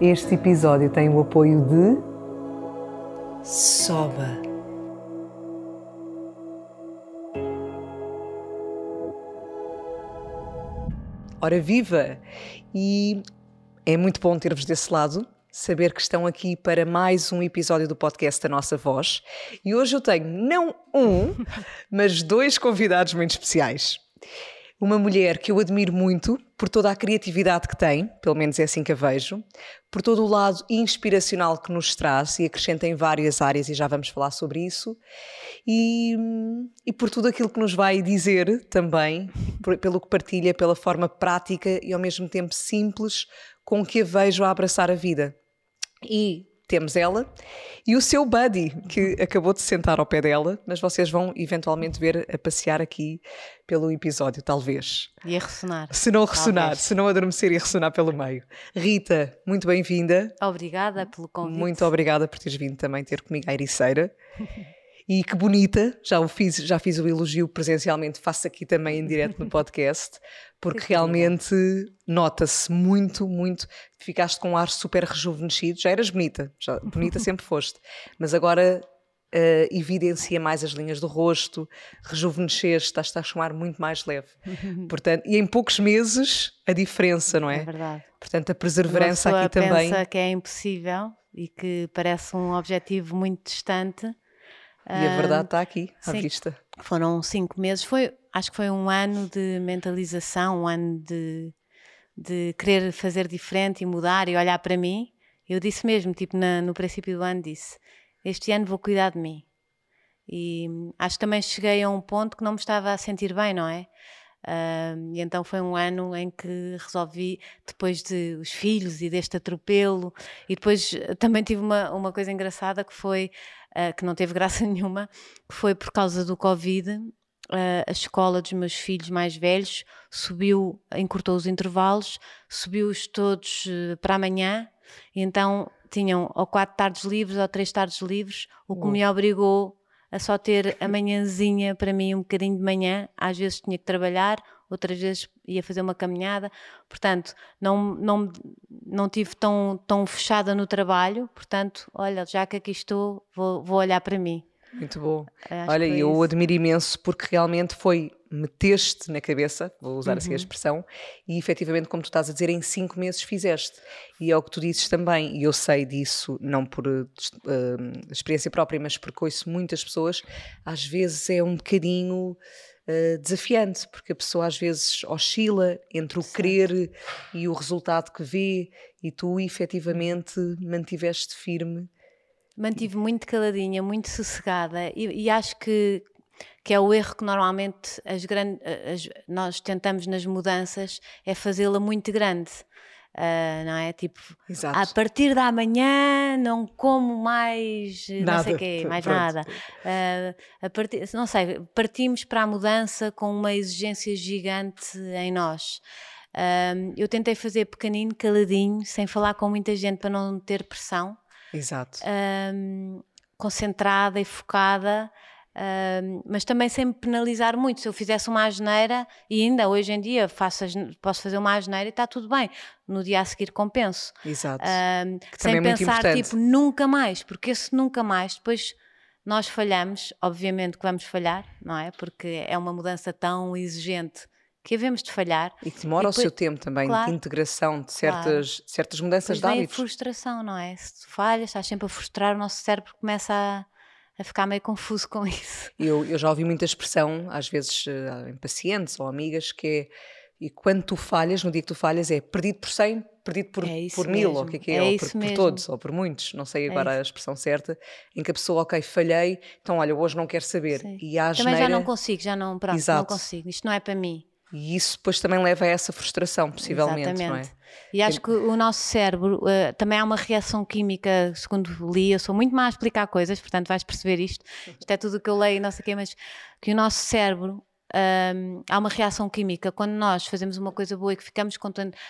Este episódio tem o apoio de Soba. Ora viva! E é muito bom ter-vos desse lado, saber que estão aqui para mais um episódio do podcast da Nossa Voz. E hoje eu tenho não um, mas dois convidados muito especiais. Uma mulher que eu admiro muito por toda a criatividade que tem, pelo menos é assim que a vejo, por todo o lado inspiracional que nos traz e acrescenta em várias áreas, e já vamos falar sobre isso, e, e por tudo aquilo que nos vai dizer também, por, pelo que partilha, pela forma prática e ao mesmo tempo simples com que a vejo a abraçar a vida. E temos ela e o seu buddy, que acabou de sentar ao pé dela, mas vocês vão eventualmente ver a passear aqui pelo episódio, talvez. E a ressonar. Se não ressonar, talvez. se não adormecer e ressonar pelo meio. Rita, muito bem-vinda. Obrigada pelo convite. Muito obrigada por teres vindo também ter comigo a Ericeira. E que bonita, já, o fiz, já fiz o elogio presencialmente, faço aqui também em direto no podcast, porque realmente nota-se muito, muito. Ficaste com um ar super rejuvenescido, já eras bonita, já, bonita sempre foste, mas agora uh, evidencia mais as linhas do rosto, rejuvenesceste, estás, estás com um ar muito mais leve. Portanto, e em poucos meses a diferença, não é? É verdade. Portanto, a perseverança aqui também. pensa que é impossível e que parece um objetivo muito distante e a verdade está aqui, à sim, vista. Foram cinco meses, foi, acho que foi um ano de mentalização, um ano de, de querer fazer diferente e mudar e olhar para mim. Eu disse mesmo, tipo, na, no princípio do ano, disse: Este ano vou cuidar de mim. E acho que também cheguei a um ponto que não me estava a sentir bem, não é? Uh, e então foi um ano em que resolvi, depois de os filhos e deste atropelo, e depois também tive uma, uma coisa engraçada que foi uh, que não teve graça nenhuma, que foi por causa do Covid. Uh, a escola dos meus filhos mais velhos subiu, encurtou os intervalos, subiu-os todos uh, para amanhã, e então tinham ou quatro tardes livres ou três tardes livres, o que me obrigou a só ter a manhãzinha para mim, um bocadinho de manhã. Às vezes tinha que trabalhar, outras vezes ia fazer uma caminhada. Portanto, não, não, não tive tão, tão fechada no trabalho. Portanto, olha, já que aqui estou, vou, vou olhar para mim. Muito bom. Acho olha, eu isso. admiro imenso porque realmente foi meteste na cabeça, vou usar uhum. assim a uhum. expressão, e efetivamente, como tu estás a dizer, em cinco meses fizeste. E é o que tu dizes também, e eu sei disso, não por uh, experiência própria, mas porque ouço muitas pessoas, às vezes é um bocadinho uh, desafiante, porque a pessoa às vezes oscila entre o certo. querer e o resultado que vê, e tu efetivamente mantiveste firme. Mantive muito caladinha, muito sossegada, e, e acho que que é o erro que normalmente as grandes, as, nós tentamos nas mudanças, é fazê-la muito grande. Uh, não é? Tipo, Exato. a partir da manhã não como mais nada. não sei quê, mais Pronto. nada. Uh, a partir, não sei, partimos para a mudança com uma exigência gigante em nós. Uh, eu tentei fazer pequenino, caladinho, sem falar com muita gente para não ter pressão. Exato. concentrada e focada. Uh, mas também sem me penalizar muito. Se eu fizesse uma asneira, e ainda hoje em dia faço, posso fazer uma asneira e está tudo bem, no dia a seguir compenso. Exato. Uh, sem é pensar, tipo, nunca mais, porque esse nunca mais, depois nós falhamos, obviamente que vamos falhar, não é? Porque é uma mudança tão exigente que havemos de falhar. E que demora e depois, o seu tempo também claro, de integração de certas, claro. certas mudanças depois de hábitos. frustração, não é? Se tu falhas, estás sempre a frustrar, o nosso cérebro começa a a ficar meio confuso com isso. Eu, eu já ouvi muita expressão, às vezes uh, em pacientes ou amigas, que é e quando tu falhas, no dia que tu falhas, é perdido por 100, perdido por, é por mil, ou o que é que é, é ou por, por, todos, ou por muitos, não sei é agora a expressão certa, em que a pessoa, ok, falhei, então olha, hoje não quero saber. Sim. E há Também já não consigo, já não, pronto, Exato. não consigo, isto não é para mim. E isso depois também leva a essa frustração, possivelmente, Exatamente. não é? E acho que o nosso cérebro uh, também há uma reação química, segundo li, eu sou muito má a explicar coisas, portanto vais perceber isto. Isto é tudo o que eu leio, não sei o quê, mas que o nosso cérebro um, há uma reação química quando nós fazemos uma coisa boa e que ficamos contentes,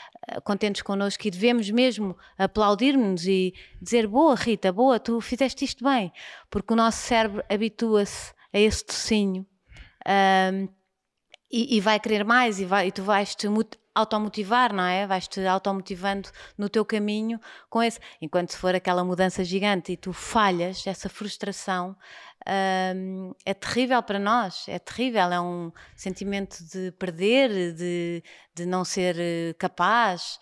contentes connosco e devemos mesmo aplaudir-nos e dizer boa Rita, boa, tu fizeste isto bem, porque o nosso cérebro habitua-se a esse tocinho um, e, e, vai querer mais e, vai, e tu vais-te automotivar, não é? Vais-te automotivando no teu caminho com esse. Enquanto se for aquela mudança gigante e tu falhas, essa frustração um, é terrível para nós, é terrível, é um sentimento de perder, de, de não ser eh, capaz.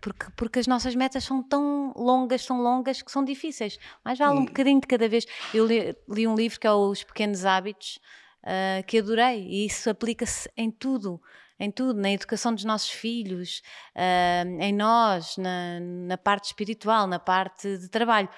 porque, porque as nossas metas são tão longas, tão longas que são difíceis. Mas vale um bocadinho de cada vez. Eu li, li um livro que é Os Pequenos Hábitos, uh, que adorei, e isso aplica-se em tudo em tudo, na educação dos nossos filhos, uh, em nós, na, na, parte espiritual, na parte de trabalho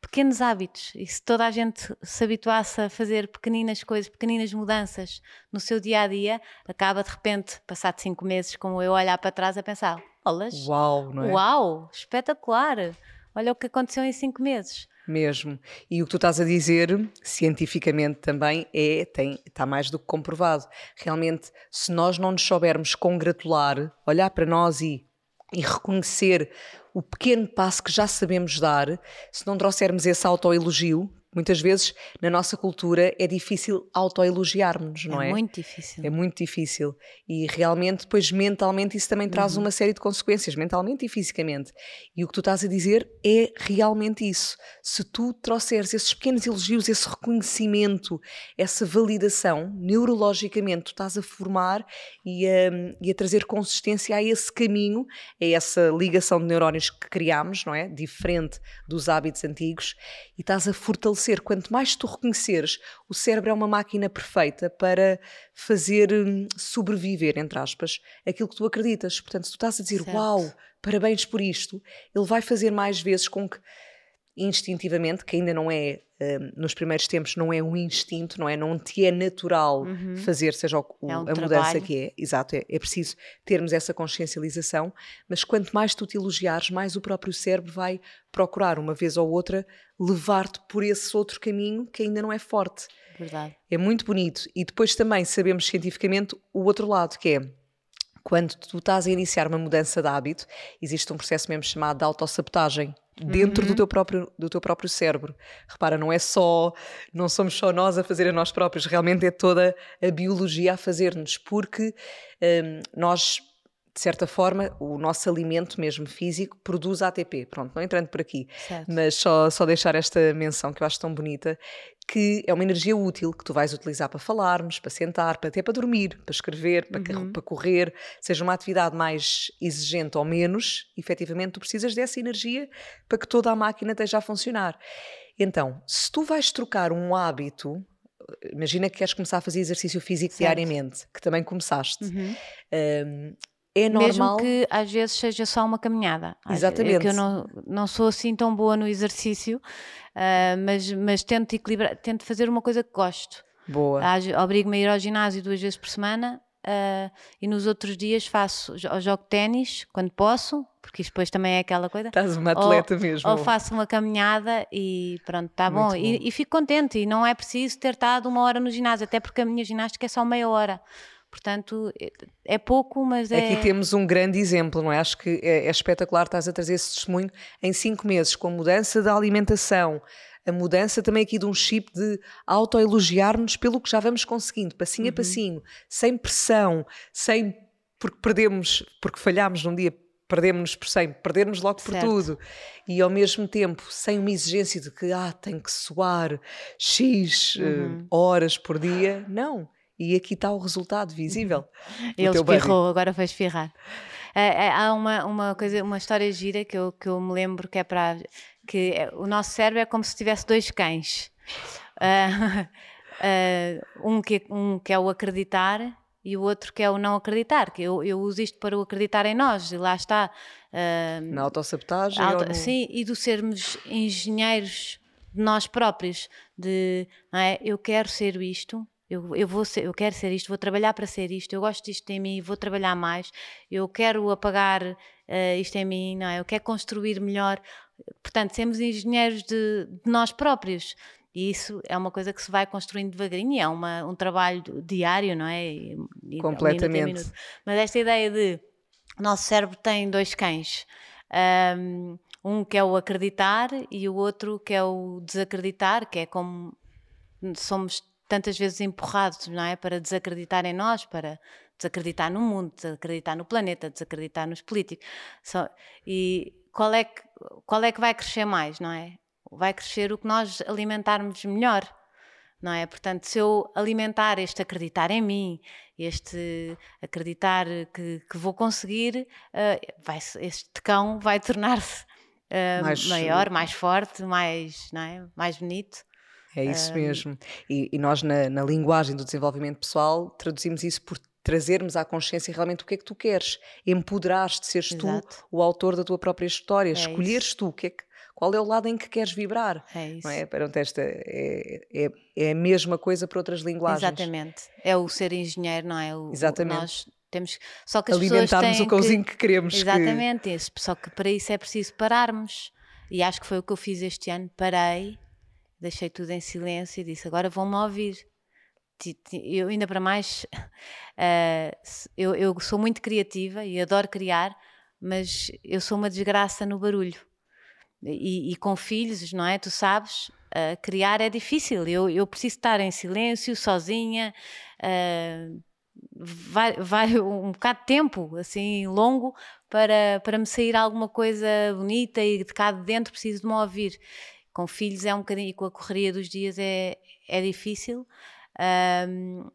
pequenos hábitos. E se toda a gente se habituasse a fazer pequeninas coisas, pequeninas mudanças no seu dia a dia, acaba de repente, passado cinco meses, como eu olhar para trás a pensar: Olas, uau, não é? Uau, espetacular! Olha o que aconteceu em cinco meses. Mesmo. E o que tu estás a dizer, cientificamente também, é, tem, está mais do que comprovado. Realmente, se nós não nos soubermos congratular, olhar para nós e, e reconhecer o pequeno passo que já sabemos dar, se não trouxermos esse autoelogio, Muitas vezes na nossa cultura é difícil autoelogiarmos, não é? É muito difícil. É muito difícil. E realmente, depois mentalmente, isso também traz uhum. uma série de consequências, mentalmente e fisicamente. E o que tu estás a dizer é realmente isso. Se tu trouxeres esses pequenos elogios, esse reconhecimento, essa validação, neurologicamente, tu estás a formar e a, e a trazer consistência a esse caminho, a essa ligação de neurónios que criámos, não é? Diferente dos hábitos antigos, e estás a fortalecer reconhecer, quanto mais tu reconheceres, o cérebro é uma máquina perfeita para fazer hum, sobreviver, entre aspas, aquilo que tu acreditas. Portanto, se tu estás a dizer, certo. uau, parabéns por isto, ele vai fazer mais vezes com que instintivamente, que ainda não é, um, nos primeiros tempos, não é um instinto, não é? Não te é natural uhum. fazer, seja o, o, é um a trabalho. mudança que é. Exato, é, é preciso termos essa consciencialização, mas quanto mais tu te elogiares, mais o próprio cérebro vai procurar, uma vez ou outra, levar-te por esse outro caminho que ainda não é forte. Verdade. É muito bonito. E depois também sabemos cientificamente o outro lado, que é quando tu estás a iniciar uma mudança de hábito, existe um processo mesmo chamado de autossabotagem dentro uhum. do, teu próprio, do teu próprio cérebro. Repara, não é só, não somos só nós a fazer a nós próprios, realmente é toda a biologia a fazer-nos, porque um, nós de certa forma, o nosso alimento mesmo físico produz ATP. Pronto, não entrando por aqui, certo. mas só, só deixar esta menção que eu acho tão bonita, que é uma energia útil que tu vais utilizar para falarmos, para sentar, para, até para dormir, para escrever, para, uhum. para correr, seja uma atividade mais exigente ou menos, efetivamente tu precisas dessa energia para que toda a máquina esteja a funcionar. Então, se tu vais trocar um hábito imagina que queres começar a fazer exercício físico certo. diariamente, que também começaste. Uhum. Um, é normal. Mesmo que às vezes seja só uma caminhada. Exatamente. É que eu não, não sou assim tão boa no exercício, uh, mas, mas tento equilibrar, tento fazer uma coisa que gosto. Boa. Obrigo-me a ir ao ginásio duas vezes por semana uh, e nos outros dias faço, jogo ténis quando posso, porque isto depois também é aquela coisa. Estás uma atleta ou, mesmo. Ou faço uma caminhada e pronto, está bom. bom. E, e fico contente e não é preciso ter estado uma hora no ginásio, até porque a minha ginástica é só meia hora. Portanto, é, pouco, mas é. Aqui temos um grande exemplo, não é? Acho que é, é espetacular, estás a trazer esse testemunho em cinco meses, com a mudança da alimentação, a mudança também aqui de um chip de autoelogiar-nos pelo que já vamos conseguindo, passinho uhum. a passinho, sem pressão, sem porque perdemos, porque falhámos num dia, perdemos-nos por 100, perdermos logo por certo. tudo. E ao mesmo tempo, sem uma exigência de que ah, tem que suar X uhum. uh, horas por dia. Não e aqui está o resultado visível. Ele espirrou, agora vai espirrar. É, é, há uma, uma coisa, uma história gira que eu, que eu me lembro que é para que é, o nosso cérebro é como se tivesse dois cães. Uh, uh, um, que, um que é o acreditar e o outro que é o não acreditar, que eu, eu uso isto para o acreditar em nós, e lá está. Uh, Na autossabotagem? Auto, no... Sim, e do sermos engenheiros de nós próprios, de é? eu quero ser isto, Eu, eu, vou ser, eu quero ser isto, vou trabalhar para ser isto, eu gosto disto em mim, vou trabalhar mais, eu quero apagar uh, isto em mim, não é? eu quero construir melhor. Portanto, sermos engenheiros de, de nós próprios. E isso é uma coisa que se vai construindo devagarinho, é uma, um trabalho diário, não é? E, Completamente. Minuto minuto. Mas esta ideia de nosso cérebro tem dois cães. Um, um que é o acreditar e o outro que é o desacreditar, que é como somos tantas vezes empurrados, não é? Para desacreditar em nós, para desacreditar no mundo, desacreditar no planeta, desacreditar nos políticos. e qual é, que, qual é que vai crescer mais, não é? Vai crescer o que nós alimentarmos melhor, não é? Portanto, se eu alimentar este acreditar em mim, este acreditar que, que vou conseguir, uh, vai, este cão vai tornar-se uh, mais, maior, mais forte, mais, não é? mais bonito. É isso um... mesmo. E, e nós, na, na, linguagem do desenvolvimento pessoal, traduzimos isso por trazermos à consciência realmente o que é que tu queres, empoderar-te, seres Exato. tu o autor da tua própria história, é escolheres isso. tu o que é que, qual é o lado em que queres vibrar. É isso. Não é? Pronto, esta é, é, é, a mesma coisa para outras linguagens. Exatamente. É o ser engenheiro, não é? O, Exatamente. O, nós temos, só que as Alimentarmos o cãozinho que, que queremos. Exatamente. Que... Isso, só que para isso é preciso pararmos. E acho que foi o que eu fiz este ano. Parei deixei tudo em silêncio e disse: agora vão-me ouvir. Eu, ainda para mais, uh, eu, eu, sou muito criativa e adoro criar, mas eu sou uma desgraça no barulho. E, e com filhos, não é? Tu sabes, uh, criar é difícil. Eu, eu preciso estar em silêncio, sozinha. Uh, vai, vai um bocado de tempo, assim, longo, para, para me sair alguma coisa bonita e de cá de dentro preciso de me ouvir com filhos é um bocadinho, e com a correria dos dias é, é difícil. Um,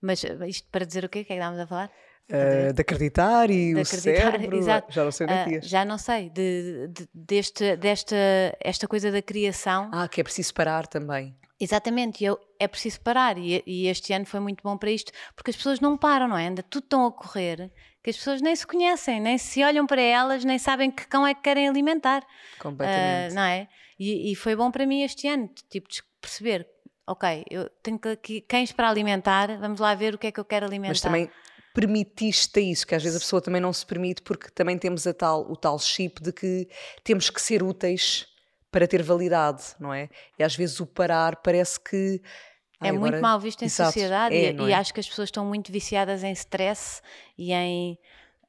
mas isto para dizer o quê? O que é que estávamos a falar? Uh, de acreditar e de o acreditar, cérebro, exato. já não sei onde é uh, Já não sei, de, de, deste, desta esta coisa da criação. Ah, que é preciso parar também. Exatamente, eu, é preciso parar e, e, este ano foi muito bom para isto, porque as pessoas não param, não é? Anda tudo tão a correr que as pessoas nem se conhecem, nem se olham para elas, nem sabem que cão é que querem alimentar. Completamente. Uh, não é? E, e, foi bom para mim este ano, tipo, perceber, ok, eu tenho aqui cães para alimentar, vamos lá ver o que é que eu quero alimentar. Mas também permitiste isso, que às vezes a pessoa também não se permite, porque também temos a tal, o tal chip de que temos que ser úteis para ter validade, não é? E às vezes o parar parece que é muito mal visto em Exato. sociedade é, e, e é? acho que as pessoas estão muito viciadas em stress e em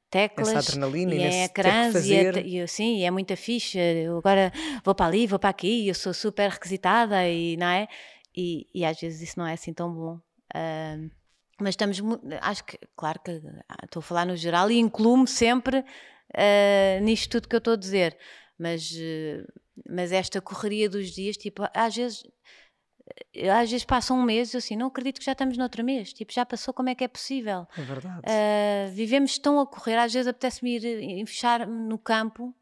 teclas e, em ecrãs e, é, e sim, e é muita ficha. Agora vou para ali, vou para aqui, eu sou super requisitada e não é? E, e às vezes isso não é assim tão bom. Uh, mas estamos, acho que, claro que ah, estou a falar no geral e incluo-me sempre uh, nisto tudo que eu estou a dizer, mas, uh, mas esta correria dos dias, tipo, às vezes às vezes passa um mês assim, não acredito que já estamos no outro mês, tipo, já passou, como é que é possível? É verdade. Uh, vivemos tão a correr, às vezes apetece-me ir e fechar no campo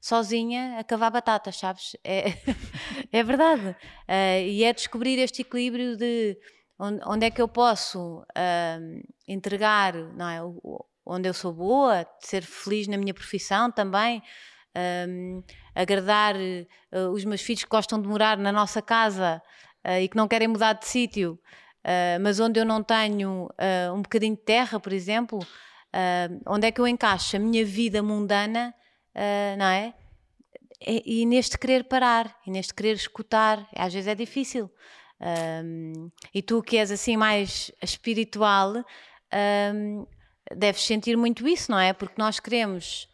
sozinha a cavar batatas, sabes? É, é verdade. Uh, e é descobrir este equilíbrio de onde, onde é que eu posso uh, entregar, não é? Onde eu sou boa, ser feliz na minha profissão também, um, agradar uh, os meus filhos que gostam de morar na nossa casa uh, e que não querem mudar de sítio, uh, mas onde eu não tenho um bocadinho de terra, por exemplo, onde é que eu encaixo a minha vida mundana, não é? E, e, neste querer parar, e neste querer escutar, às vezes é difícil. E tu que és assim mais espiritual, deves sentir muito isso, não é? Porque nós queremos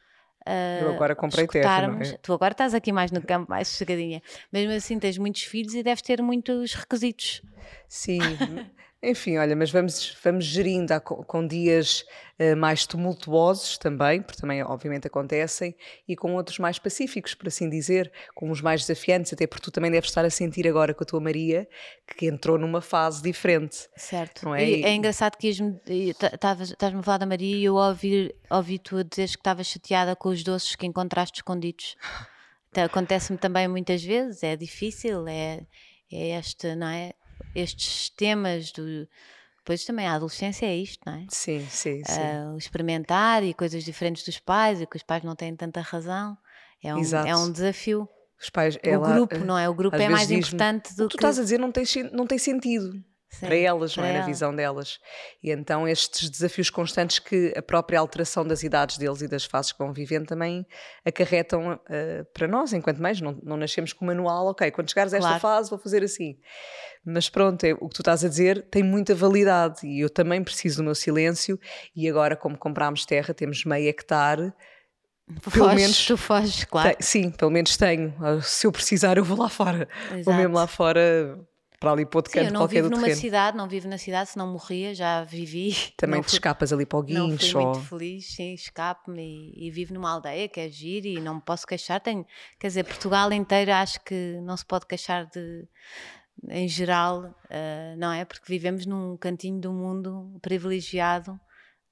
Uh, eu agora comprei terra. É? Tu agora estás aqui mais no campo, mais sossegadinha. Mesmo assim, tens muitos filhos e deves ter muitos requisitos. Sim. Enfim, olha, mas vamos, vamos gerindo com dias uh, mais tumultuosos também, porque também obviamente acontecem, e com outros mais pacíficos, por assim dizer, com os mais desafiantes, até porque tu também deves estar a sentir agora com a tua Maria que entrou numa fase diferente. Certo. Não é? E é engraçado que estás-me a falar da Maria e eu ouvi, ouvi tu a dizeres que estavas chateada com os doces que encontraste escondidos. Então, Acontece-me também muitas vezes, é difícil, é, é este, não é? Estes temas do. Depois também a adolescência é isto, não é? Sim, sim, sim. Uh, experimentar e coisas diferentes dos pais e que os pais não têm tanta razão. É um, é um desafio. Os pais, ela, o grupo, não é? O grupo é mais importante do tu que. Tu estás a dizer não tem, não tem sentido. Sim, para elas, para não é? Ela. Na visão delas. E então estes desafios constantes que a própria alteração das idades deles e das fases que vão vivendo também acarretam uh, para nós, enquanto mais não, não nascemos com o manual, ok, quando chegares a esta claro. fase vou fazer assim. Mas pronto, é, o que tu estás a dizer tem muita validade e eu também preciso do meu silêncio e agora como comprámos terra, temos meio hectare, pelo foges, menos tu foges, claro. Te, sim, pelo menos tenho. Se eu precisar, eu vou lá fora. Exato. Vou mesmo lá fora para ali para outro canto qualquer do terreno. Eu não vivo numa cidade, não vivo na cidade, se não morria, já vivi. Também te fui, escapas ali para o guincho. Não fui ou... muito feliz, sim, escapo-me e, e, vivo numa aldeia que é giro e não me posso queixar. Tenho, quer dizer, Portugal inteiro acho que não se pode queixar de, em geral, uh, não é? Porque vivemos num cantinho do mundo privilegiado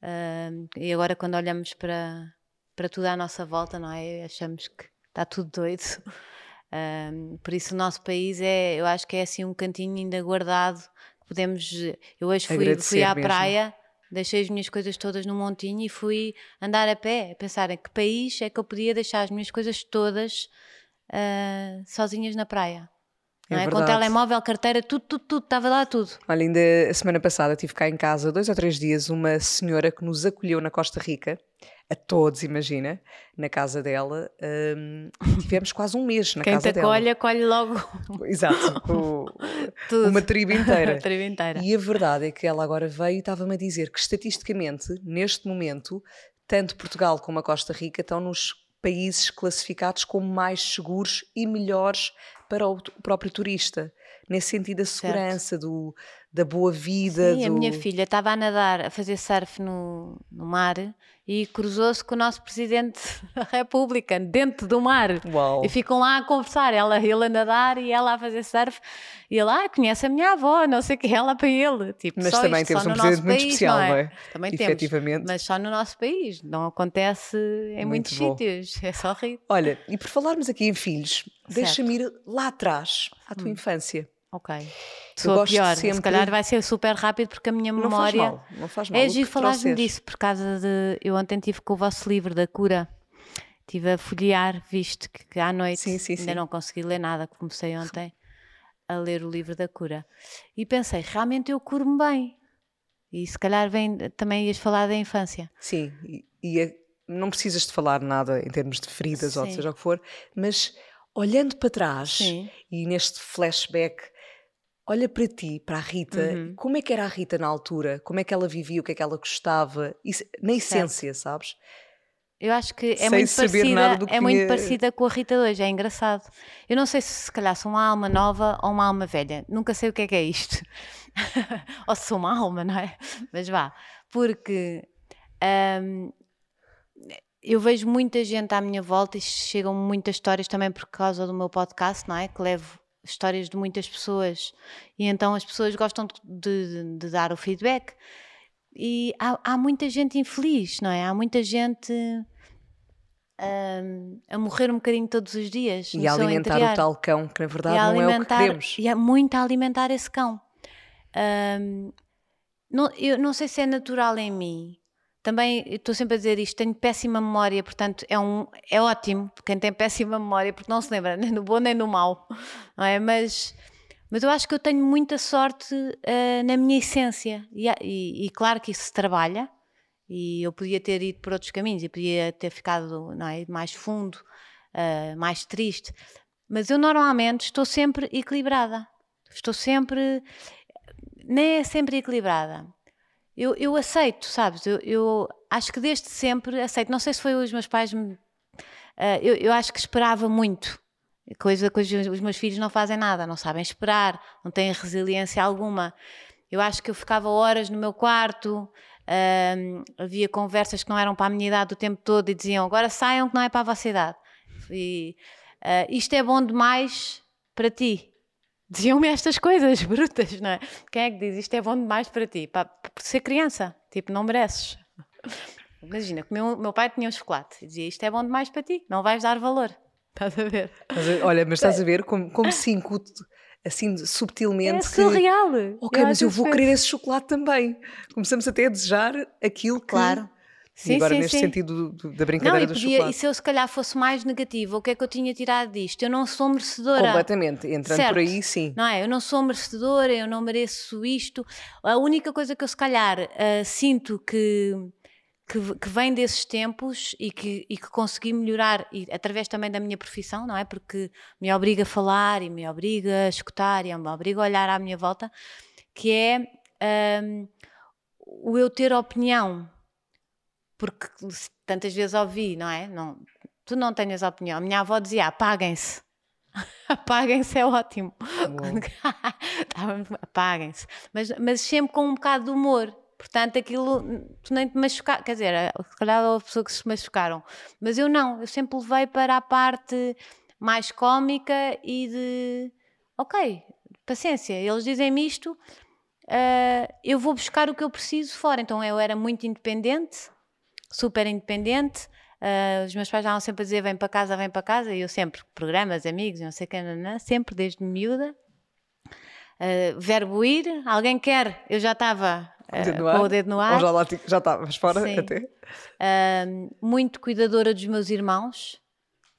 uh, e agora quando olhamos para, para tudo à nossa volta, não é? Achamos que está tudo doido. Um, por isso o nosso país é, eu acho que é assim um cantinho ainda guardado. Podemos. Eu hoje fui, fui à mesmo. praia, deixei as minhas coisas todas no montinho e fui andar a pé, a pensar em que país é que eu podia deixar as minhas coisas todas uh, sozinhas na praia. É é? Com telemóvel, carteira, tudo, tudo, tudo, estava lá tudo. Olha, ainda a semana passada tive cá em casa, dois ou três dias, uma senhora que nos acolheu na Costa Rica a todos, imagina, na casa dela. Um, tivemos quase um mês na Quem casa dela. Quem te acolhe, acolhe logo. Exato, o, uma tribo inteira. uma tribo inteira. E a verdade é que ela agora veio e estava-me a dizer que estatisticamente, neste momento, tanto Portugal como a Costa Rica estão nos países classificados como mais seguros e melhores para o próprio turista. Nesse sentido, da segurança, do, da boa vida. Sim, do... a minha filha estava a nadar, a fazer surf no, no mar e cruzou-se com o nosso presidente da República dentro do mar. Uau. E ficam lá a conversar, ela, ele a nadar e ela a fazer surf. E ele, ah, conhece a minha avó, não sei o que, ela para ele. Tipo, mas também isto, temos um presidente muito país, especial, não é? Não é? Também temos, mas só no nosso país, não acontece em muito muitos bom. sítios, é só rir. Olha, e por falarmos aqui em filhos, deixa-me ir lá atrás, à tua hum. infância. Ok. Sou pior. Sempre... Se calhar vai ser super rápido porque a minha memória. Não faz mal. Não faz mal. É giro falar-me disso por causa de. Eu ontem tive com o vosso livro da cura. Estive a folhear, visto que, que à noite sim, sim, ainda sim. não consegui ler nada. Comecei ontem a ler o livro da cura. E pensei, realmente eu curo-me bem. E se calhar vem, também ias falar da infância. Sim, e, e a, não precisas de falar nada em termos de feridas ou seja o que for, mas olhando para trás e neste flashback olha para ti, para a Rita, uhum. como é que era a Rita na altura? Como é que ela vivia? O que é que ela gostava? Isso, na essência, certo. sabes? Eu acho que é, muito parecida, é muito parecida com a Rita de hoje, é engraçado. Eu não sei se se calhar sou uma alma nova ou uma alma velha, nunca sei o que é que é isto. ou se sou uma alma, não é? Mas vá, porque hum, eu vejo muita gente à minha volta e chegam muitas histórias também por causa do meu podcast, não é? Que levo histórias de muitas pessoas e então as pessoas gostam de, de, de dar o feedback e há, há, muita gente infeliz, não é? Há muita gente um, a morrer um bocadinho todos os dias e a alimentar interior. o tal cão que na verdade não é o que queremos e há muito a alimentar esse cão um, não, eu não sei se é natural em mim também estou sempre a dizer isto, tenho péssima memória, portanto é, um, é ótimo quem tem péssima memória, porque não se lembra nem do bom nem do mau, não é? Mas, mas eu acho que eu tenho muita sorte uh, na minha essência, e, e, e, claro que isso se trabalha, e eu podia ter ido por outros caminhos, e podia ter ficado não é, mais fundo, uh, mais triste, mas eu normalmente estou sempre equilibrada, estou sempre, nem é sempre equilibrada eu, eu aceito, sabes? Eu, eu, acho que desde sempre aceito. Não sei se foi os meus pais. Me, uh, eu, eu acho que esperava muito. Coisa que os meus filhos não fazem nada, não sabem esperar, não têm resiliência alguma. Eu acho que eu ficava horas no meu quarto, uh, havia conversas que não eram para a minha idade o tempo todo e diziam agora saiam que não é para a vossa idade. E, uh, isto é bom demais para ti diziam-me estas coisas brutas, não é? Quem é que diz isto é bom demais para ti? Para, para ser criança, tipo, não mereces. Imagina, meu, meu pai tinha um chocolate e dizia isto é bom demais para ti, não vais dar valor. Estás a ver? Mas, olha, mas estás a ver como, como se incute assim subtilmente. É surreal. Que, ok, eu mas eu vou querer esse chocolate também. Começamos até a desejar aquilo que. Claro. Sim, e agora sim, neste sim. sentido do, da brincadeira não, e podia, chocolate. E se eu se calhar fosse mais negativa, o que é que eu tinha tirado disto? Eu não sou merecedora. Completamente, entrando certo. por aí, sim. Não é? Eu não sou merecedora, eu não mereço isto. A única coisa que eu se calhar uh, sinto que, que, que, vem desses tempos e que, e que consegui melhorar e, através também da minha profissão, não é? Porque me obriga a falar e me obriga a escutar e me obriga a olhar à minha volta, que é um, o eu ter opinião porque tantas vezes ouvi, não é? Não, tu não tenhas opinião. A minha avó dizia: apaguem-se. apaguem-se é ótimo. apaguem-se. Mas, mas sempre com um bocado de humor. Portanto, aquilo, tu nem te machucar, quer dizer, se calhar houve pessoas que se machucaram, mas eu não, eu sempre levei para a parte mais cómica e de, ok, paciência, eles dizem-me isto, uh, eu vou buscar o que eu preciso fora. Então eu era muito independente, super independente. Uh, os meus pais estavam sempre a dizer: vem para casa, vem para casa. E eu sempre, programas, amigos, não sei o que, sempre desde miúda. Uh, verbo ir, alguém quer, eu já estava uh, com o dedo no ar. Ou já, lá, já estavas fora Sim. até? muito cuidadora dos meus irmãos.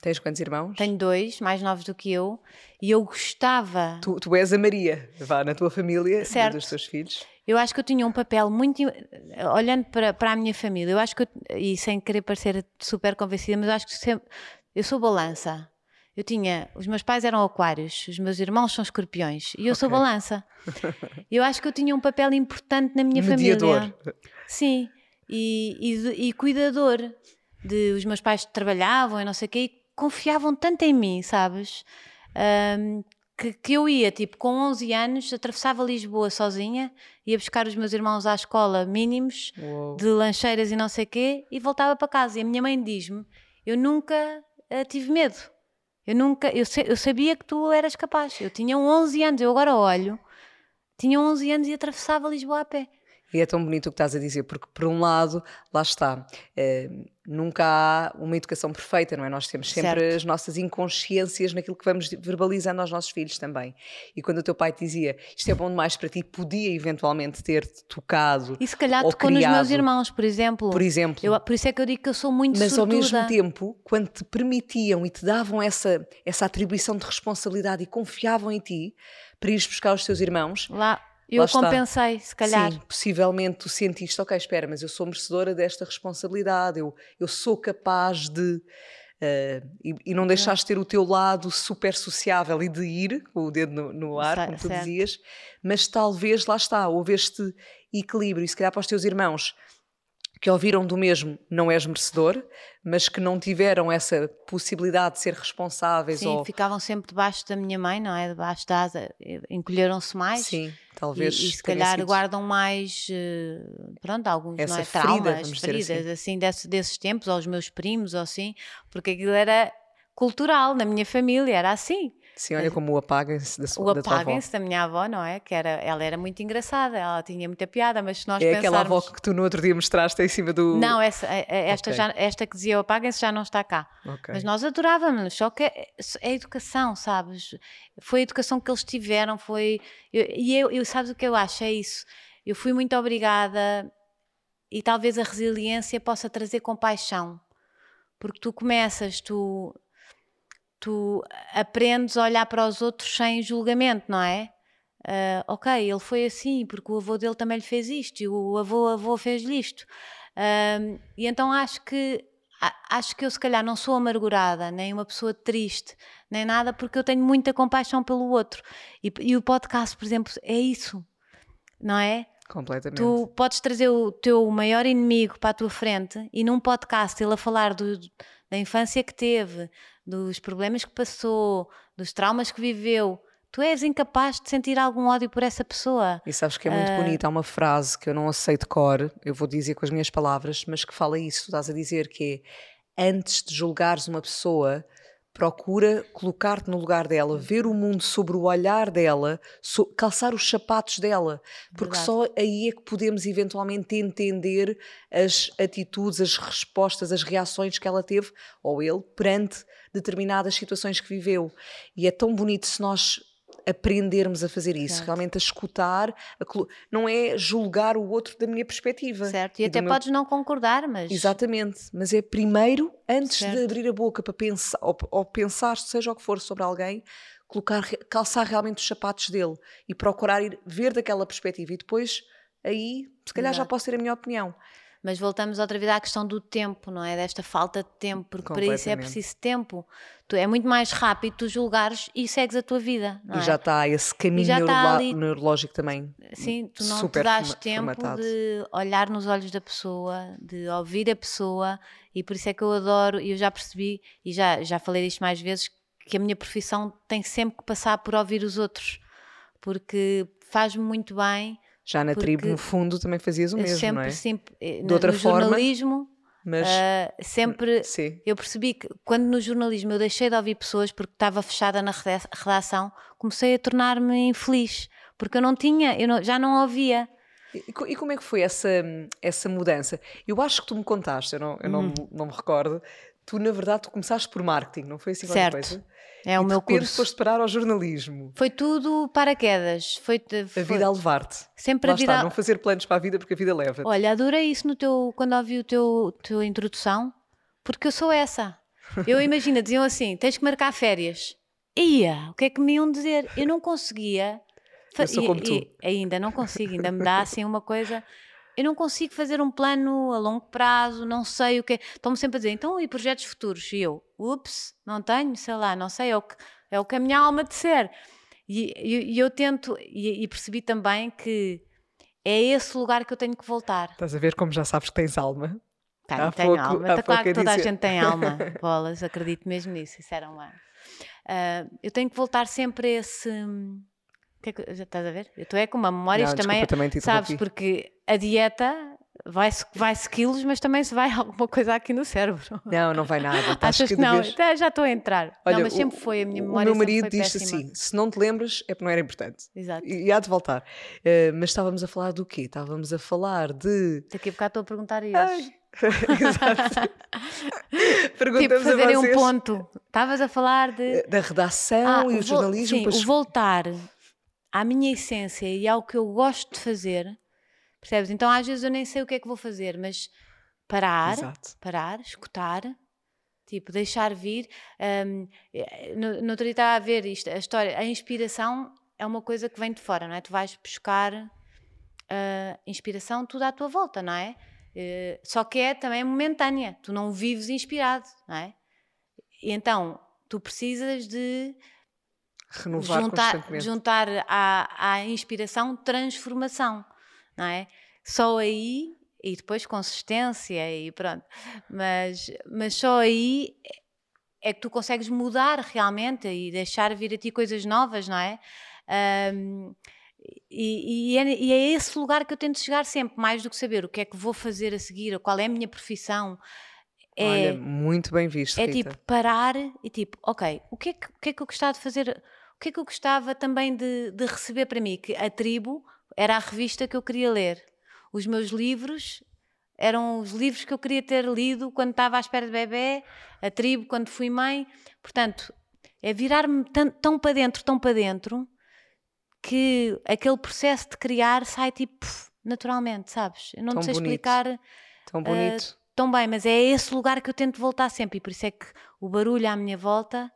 Tens quantos irmãos? Tenho dois, mais novos do que eu, e eu gostava. Tu, tu és a Maria, vá, na tua família, certo. dos teus filhos. Eu acho que eu tinha um papel muito. Olhando para, para a minha família, eu acho que. Eu, e sem querer parecer super convencida, mas eu acho que sempre. Eu sou balança. Eu tinha. Os meus pais eram aquários, os meus irmãos são escorpiões e eu okay. sou balança. Eu acho que eu tinha um papel importante na minha Mediador. família. Sim. E, e, e cuidador. De, os meus pais trabalhavam e não sei o quê, e confiavam tanto em mim, sabes? Um, que, que, eu ia, tipo, com 11 anos, atravessava Lisboa sozinha, ia buscar os meus irmãos à escola mínimos, Uou. de lancheiras e não sei o quê, e voltava para casa. E a minha mãe diz-me: Eu nunca uh, tive medo. Eu nunca, eu, eu sabia que tu eras capaz. Eu tinha 11 anos, eu agora olho, tinha 11 anos e atravessava Lisboa a pé. E é tão bonito o que estás a dizer, porque por um lado, lá está, eh, nunca há uma educação perfeita, não é? Nós temos sempre certo. as nossas inconsciências naquilo que vamos verbalizando aos nossos filhos também. E quando o teu pai te dizia isto é bom demais para ti, podia eventualmente ter-te tocado. E se calhar tocou criado, nos meus irmãos, por exemplo. Por exemplo. Eu, por isso é que eu digo que eu sou muito Mas sortuda. ao mesmo tempo, quando te permitiam e te davam essa, essa atribuição de responsabilidade e confiavam em ti para ires buscar os teus irmãos. Lá eu compensei, se calhar. Sim, possivelmente tu sentiste, ok, espera, mas eu sou merecedora desta responsabilidade, eu, eu sou capaz de. Uh, e, e, não deixaste ter o teu lado super sociável e de ir com o dedo no, no ar, como tu certo. dizias, mas talvez lá está, houve este equilíbrio, e se calhar para os teus irmãos que ouviram do mesmo não és merecedor, mas que não tiveram essa possibilidade de ser responsáveis. Sim, ou... ficavam sempre debaixo da minha mãe, não é? Debaixo da asa, encolheram-se mais. Sim, talvez. E, e se calhar sido... guardam mais, eh, pronto, alguns essa não é? traumas, ferida, feridas, assim, assim desse, desses tempos, aos meus primos, ou assim, porque aquilo era cultural na minha família, era assim. Sim, olha como o apaguem-se da sua O apaguem-se da, minha avó, não é? Que era, ela era muito engraçada, ela tinha muita piada, mas se nós é pensarmos... aquela avó que tu no outro dia mostraste em cima do... Não, essa, é, é, esta, okay. já, esta que dizia apaguem-se já não está cá. Okay. Mas nós adorávamos, só que é, é, educação, sabes? Foi a educação que eles tiveram, foi... E eu, eu, sabes o que eu acho? É isso. Eu fui muito obrigada e talvez a resiliência possa trazer compaixão. Porque tu começas, tu tu aprendes a olhar para os outros sem julgamento, não é? Uh, ok, ele foi assim porque o avô dele também lhe fez isto e o avô avô fez-lhe isto. Uh, e então acho que acho que eu se calhar não sou amargurada, nem uma pessoa triste, nem nada, porque eu tenho muita compaixão pelo outro. E, e o podcast, por exemplo, é isso, não é? Completamente. Tu podes trazer o teu maior inimigo para a tua frente e num podcast ele a falar do, da infância que teve, dos problemas que passou, dos traumas que viveu, tu és incapaz de sentir algum ódio por essa pessoa. E sabes que é muito uh... bonita, há uma frase que eu não aceito cor, eu vou dizer com as minhas palavras, mas que fala isso, tu estás a dizer que é antes de julgares uma pessoa, procura colocar-te no lugar dela, ver o mundo sobre o olhar dela, so, calçar os sapatos dela, porque Verdade. só aí é que podemos eventualmente entender as atitudes, as respostas, as reações que ela teve, ou ele, perante determinadas situações que viveu. E é tão bonito se nós aprendermos a fazer isso, certo. realmente a escutar, a, não é julgar o outro da minha perspectiva. Certo, e, e até meu... podes não concordar, mas. Exatamente, mas é primeiro, antes certo. de abrir a boca para pensar, ou, ou pensar, seja o que for, sobre alguém, colocar, calçar realmente os sapatos dele e procurar ir ver daquela perspectiva e depois aí, se calhar, Exato. já posso ter a minha opinião. Mas voltamos outra vez à questão do tempo, não é? Desta falta de tempo, porque para isso é preciso tempo. Tu, é muito mais rápido tu julgares e segues a tua vida. e é? já está esse caminho ali... neurológico também. Sim, tu não te dás tempo formatado. de olhar nos olhos da pessoa, de ouvir a pessoa, e por isso é que eu adoro, e eu já percebi, e já, já falei disto mais vezes, que a minha profissão tem sempre que passar por ouvir os outros, porque faz-me muito bem já na tribo, no fundo, também fazias o mesmo, sempre, não é? Sempre, eh, de outra no forma, jornalismo, mas uh, sempre sim. eu percebi que quando no jornalismo eu deixei de ouvir pessoas porque estava fechada na redação, comecei a tornar-me infeliz, porque eu não tinha, eu não, já não ouvia. E, e, como é que foi essa, essa mudança? Eu acho que tu me contaste, eu não, eu não, hum. não me recordo, tu na verdade tu começaste por marketing, não foi assim certo. coisa? É e o meu curso. foste parar ao jornalismo. Foi tudo paraquedas. Foi, foi... A vida a levar-te. Sempre Lá a vida. Está, não fazer planos para a vida porque a vida leva-te. Olha, adorei isso no teu, quando ouvi o teu tua introdução, porque eu sou essa. Eu imagino, diziam assim: tens que marcar férias. Ia, o que é que me iam dizer? Eu não conseguia. Eu sou como e, tu. E, ainda não consigo, ainda me dá assim uma coisa eu não consigo fazer um plano a longo prazo, não sei o que. Estão-me sempre a dizer, então e projetos futuros? E eu, ups, não tenho, sei lá, não sei, é o que, é o que a minha alma disser. E, e, e eu tento, e, e, percebi também que é esse lugar que eu tenho que voltar. Estás a ver como já sabes que tens alma? Tenho, há tenho pouco, alma. Está claro que toda a gente tem alma, bolas, acredito mesmo nisso, isso era uma. Uh, eu tenho que voltar sempre a esse que é que, estás a ver? Tu é com uma memória, não, também, também sabes, porque a dieta vai-se vai quilos, mas também se vai alguma coisa aqui no cérebro. Não, não vai nada. Achas que não? Vez... Já estou a entrar. Olha, não, mas sempre o, foi a minha memória. O meu marido diz assim: se não te lembras, é porque não era importante. Exato. E, e há de voltar. Uh, mas estávamos a falar do quê? Estávamos a falar de. Daqui a bocado estou a perguntar a eles. Exato. Perguntamos tipo, fazerem um ponto. Estavas a falar de. Eh, da redação ah, e o jornalismo. Sim, pois... o voltar à minha essência e ao que eu gosto de fazer, percebes? Então às vezes eu nem sei o que é que vou fazer, mas parar, Exato. parar, escutar, tipo, deixar vir. Um, no, no outro dia estava a ver isto, a história, a inspiração é uma coisa que vem de fora, não é? Tu vais buscar uh, inspiração tudo à tua volta, não é? Uh, só que é também momentânea, tu não vives inspirado, não é? E então tu precisas de Renovar juntar, constantemente. juntar à, à inspiração transformação, não é? Só aí, e depois consistência e pronto, mas, mas só aí é que tu consegues mudar realmente e deixar vir a ti coisas novas, não é? Um, e, e, é, e, é, esse lugar que eu tento chegar sempre, mais do que saber o que é que vou fazer a seguir, ou qual é a minha profissão. É, Olha, muito bem visto. É Rita. tipo parar e tipo, ok, o que é que, o que, é que eu gostava de fazer? O que é que eu gostava também de, de receber para mim? Que a tribo era a revista que eu queria ler. Os meus livros eram os livros que eu queria ter lido quando estava à espera de bebê, a tribo quando fui mãe. Portanto, é virar-me tão, tão, para dentro, tão para dentro, que aquele processo de criar sai tipo naturalmente, sabes? Eu não tão sei bonito. explicar. Tão bonito. Uh, tão bem, mas é esse lugar que eu tento voltar sempre e por isso é que o barulho à minha volta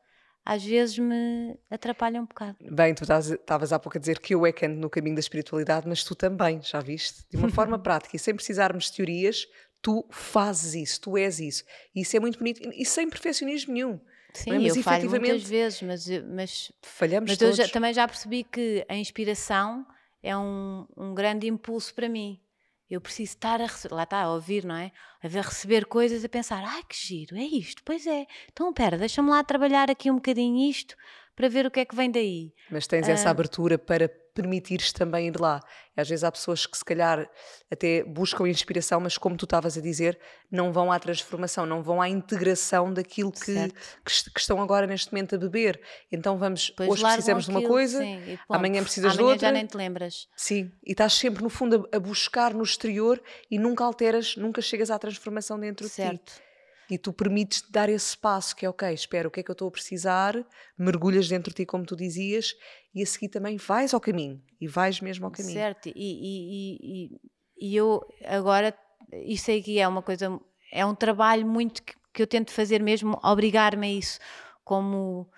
às vezes me atrapalha um bocado. Bem, tu estavas há pouco a dizer que eu é que ando no caminho da espiritualidade, mas tu também, já viste? De uma forma prática e sem precisarmos de teorias, tu fazes isso, tu és isso. E isso é muito bonito e sem perfeccionismo nenhum. Sim, é? eu falho muitas vezes, mas, mas, Falhamos mas todos. eu já, também já percebi que a inspiração é um, um grande impulso para mim. Eu preciso estar a receber, lá está, a ouvir, não é? A ver, receber coisas, a pensar, ai que giro, é isto, pois é. Então, pera, deixa-me lá trabalhar aqui um bocadinho isto para ver o que é que vem daí. Mas tens essa uh, abertura para permitires também ir lá. E às vezes há pessoas que se calhar até buscam inspiração, mas como tu estavas a dizer, não vão à transformação, não vão à integração daquilo que, que, que estão agora neste momento a beber. Então vamos, pois hoje precisamos aquilo, de uma coisa, sim, amanhã precisas amanhã de outra. já nem te lembras. Sim, e estás sempre no fundo a, a buscar no exterior e nunca alteras, nunca chegas à transformação dentro certo. de ti. E tu permites dar esse passo, que é ok, espera, o que é que eu estou a precisar, mergulhas dentro de ti, como tu dizias, e a seguir também vais ao caminho, e vais mesmo ao caminho. Certo, e, e, e, e eu agora, isso aqui é uma coisa, é um trabalho muito que, que eu tento fazer mesmo, obrigar-me a isso, como,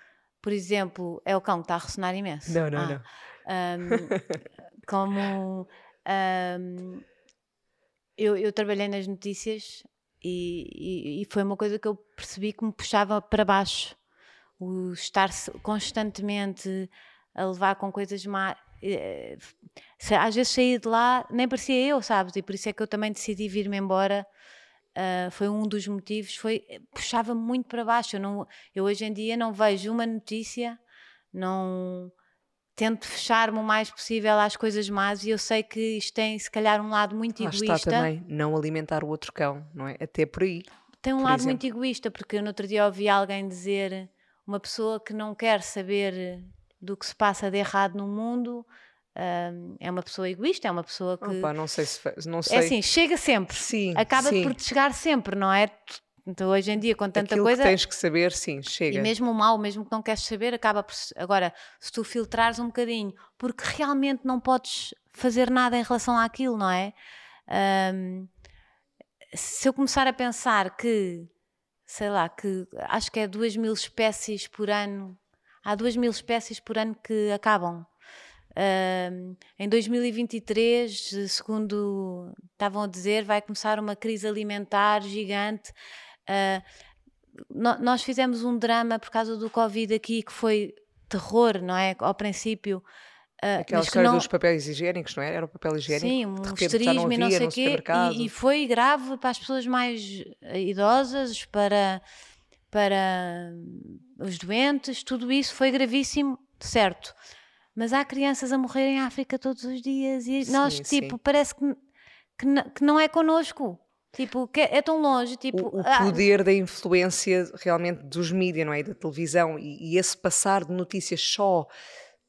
por exemplo, é o cão que está a ressonar imenso. Não, não, ah, não. Um, como um, eu, eu, trabalhei nas notícias e, e, foi uma coisa que eu percebi que me puxava para baixo. O estar constantemente a levar com coisas má. Eh, às vezes saí de lá, nem parecia eu, sabes? E por isso é que eu também decidi vir-me embora. Uh, foi um dos motivos, foi puxava muito para baixo. Eu, não, eu hoje em dia não vejo uma notícia, não tento fechar-me o mais possível às coisas más e eu sei que isto tem se calhar um lado muito Lá egoísta. Está também não alimentar o outro cão, não é? Até por aí. Tem um lado exemplo. muito egoísta, porque eu no outro dia ouvi alguém dizer uma pessoa que não quer saber do que se passa de errado no mundo uh, é uma pessoa egoísta, é uma pessoa que. Opa, não sei se. Não É sei. assim, chega sempre. Sim, Acaba sim. por te chegar sempre, não é? Então hoje em dia, com tanta Aquilo coisa. que tens que saber, sim, chega. E mesmo o mal, mesmo que não queres saber, acaba por. Agora, se tu filtrares um bocadinho, porque realmente não podes fazer nada em relação àquilo, não é? Um, se eu começar a pensar que, sei lá, que acho que é duas mil espécies por ano, há duas mil espécies por ano que acabam. Um, em 2023, segundo estavam a dizer, vai começar uma crise alimentar gigante. Uh, no, nós fizemos um drama por causa do Covid aqui que foi terror, não é? Ao princípio. Uh, Aquela que história não- dos papéis higiênicos, não é? Era o papel higiênico. Sim, de um já não histerismo e não havia sei o quê. E, e foi grave para as pessoas mais eh, idosas, para, para os doentes, tudo isso foi gravíssimo, certo. Mas há crianças a morrer em África todos os dias e Sim, nós, sim. tipo, parece que, que, que não é connosco. Tipo, é tão longe, tipo... o, o ah, poder da influência realmente dos mídias, não é? Da televisão e, e esse passar de notícias só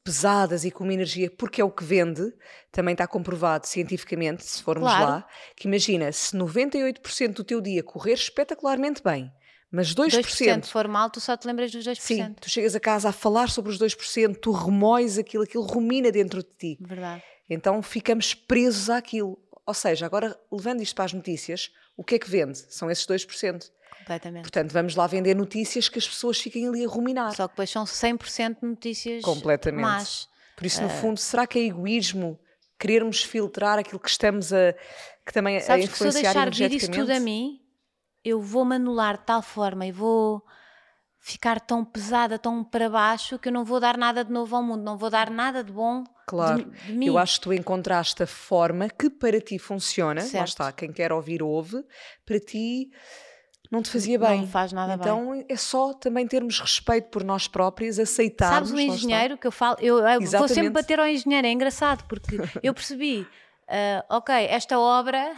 pesadas e com uma energia, porque é o que vende, também está comprovado cientificamente, se formos Claro. lá, que imagina, se 98% do teu dia correr espetacularmente bem, mas 2%, 2% for mal, tu só te lembras dos 2%. sim, tu chegas a casa a falar sobre os 2%, tu remoes aquilo, aquilo rumina dentro de ti. Verdade. Então ficamos presos àquilo. Ou seja, agora levando isto para as notícias, o que é que vende? São esses 2%. Completamente. Portanto, vamos lá vender notícias que as pessoas fiquem ali a ruminar. Só que depois são 100% notícias Completamente. más. Por isso, no fundo, será que é egoísmo querermos filtrar aquilo que estamos a que também a Sabes que se eu influenciar deixar vir isso tudo a mim, eu vou-me anular de tal forma e vou ficar tão pesada, tão para baixo, que eu não vou dar nada de novo ao mundo, não vou dar nada de bom Claro, de, de eu acho que tu encontraste a forma que para ti funciona, lá Certo. está, quem quer ouvir ouve, para ti não te fazia Não bem. me faz nada bem. então é só também termos respeito por nós próprios, aceitarmos. Sabes o lá engenheiro que eu falo? Eu, eu vou sempre bater ao engenheiro, é engraçado, porque eu percebi, ah, ok, esta obra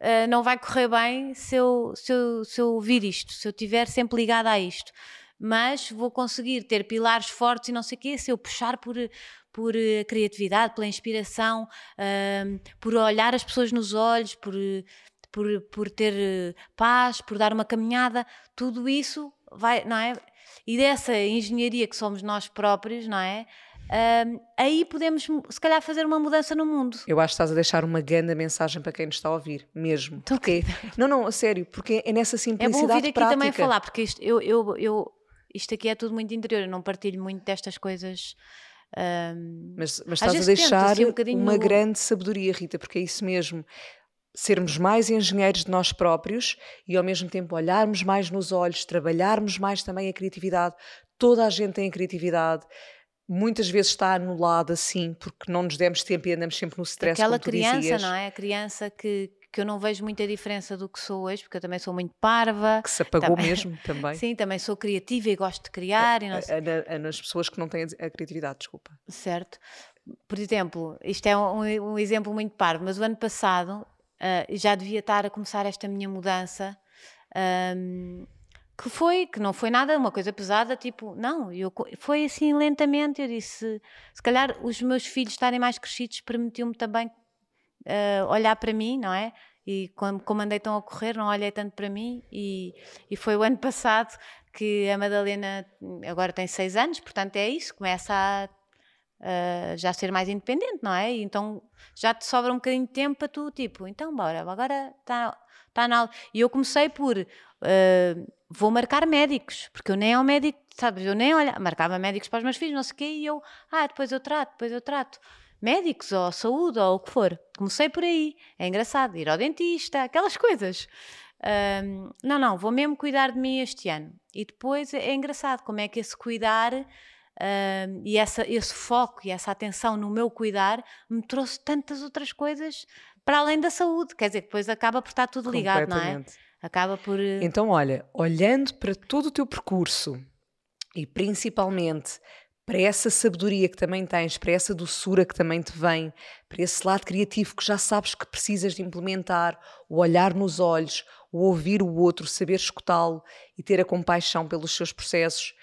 ah, não vai correr bem se eu, se, eu, se eu ouvir isto, se eu estiver sempre ligada a isto. Mas vou conseguir ter pilares fortes e não sei o quê se eu puxar por, por eh, criatividade, pela inspiração, ah, por olhar as pessoas nos olhos, por, por, por ter eh, paz, por dar uma caminhada, tudo isso vai, não é? E dessa engenharia que somos nós próprios, não é? Ahm, aí podemos, se calhar, fazer uma mudança no mundo. Eu acho que estás a deixar uma grande mensagem para quem nos está a ouvir, mesmo. Porque, não, não, a sério, porque é nessa É simplicidade bom vir aqui prática. também falar, porque isto, eu, eu, eu, isto aqui é tudo muito interior, eu não partilho muito destas coisas. ahm, Mas, mas estás a vezes tento, deixar assim, um uma no- grande sabedoria, Rita, porque é isso mesmo. Sermos mais engenheiros de nós próprios e ao mesmo tempo olharmos mais nos olhos, trabalharmos mais também a criatividade. Toda a gente tem a criatividade. Muitas vezes está anulada assim, porque não nos demos tempo e andamos sempre no stress, aquela criança, dizias, não é? A criança que, que eu não vejo muita diferença do que sou hoje, porque eu também sou muito parva. que se apagou Também- mesmo também. Sim, também sou criativa e gosto de criar e não sei nas pessoas que não têm a criatividade, desculpa. Certo. Por exemplo, isto é um, um exemplo muito parvo, mas o ano passado ah, já devia estar a começar esta minha mudança, ahm, que foi, que não foi nada, uma coisa pesada, tipo, não, eu, foi assim lentamente, eu disse, se calhar os meus filhos estarem mais crescidos permitiu-me também ah, olhar para mim, não é? e como, como andei tão a correr, não olhei tanto para mim. E, e foi o ano passado que a Madalena agora tem seis anos, portanto é isso, começa a uh, já ser mais independente, não é? E então já te sobra um bocadinho de tempo para tu, tipo, então bora, agora está tá na E eu comecei por uh, vou marcar médicos, porque eu nem ao médico, sabes, eu nem olha, marcava médicos para os meus filhos, não sei o quê, e eu, ah, depois eu trato, depois eu trato. Médicos ou saúde ou o que for. Comecei por aí. É engraçado, ir ao dentista, aquelas coisas. Um, não, não, vou mesmo cuidar de mim este ano. E depois é engraçado como é que esse cuidar uh, e essa, esse foco e essa atenção no meu cuidar me trouxe tantas outras coisas para além da saúde. Quer dizer, depois acaba por estar tudo ligado, não é? Acaba por. Eh, então, olha, olhando para todo o teu percurso e principalmente para essa sabedoria que também tens, para essa doçura que também te vem, para esse lado criativo que já sabes que precisas de implementar, o olhar nos olhos, o ouvir o outro, saber escutá-lo e ter a compaixão pelos seus processos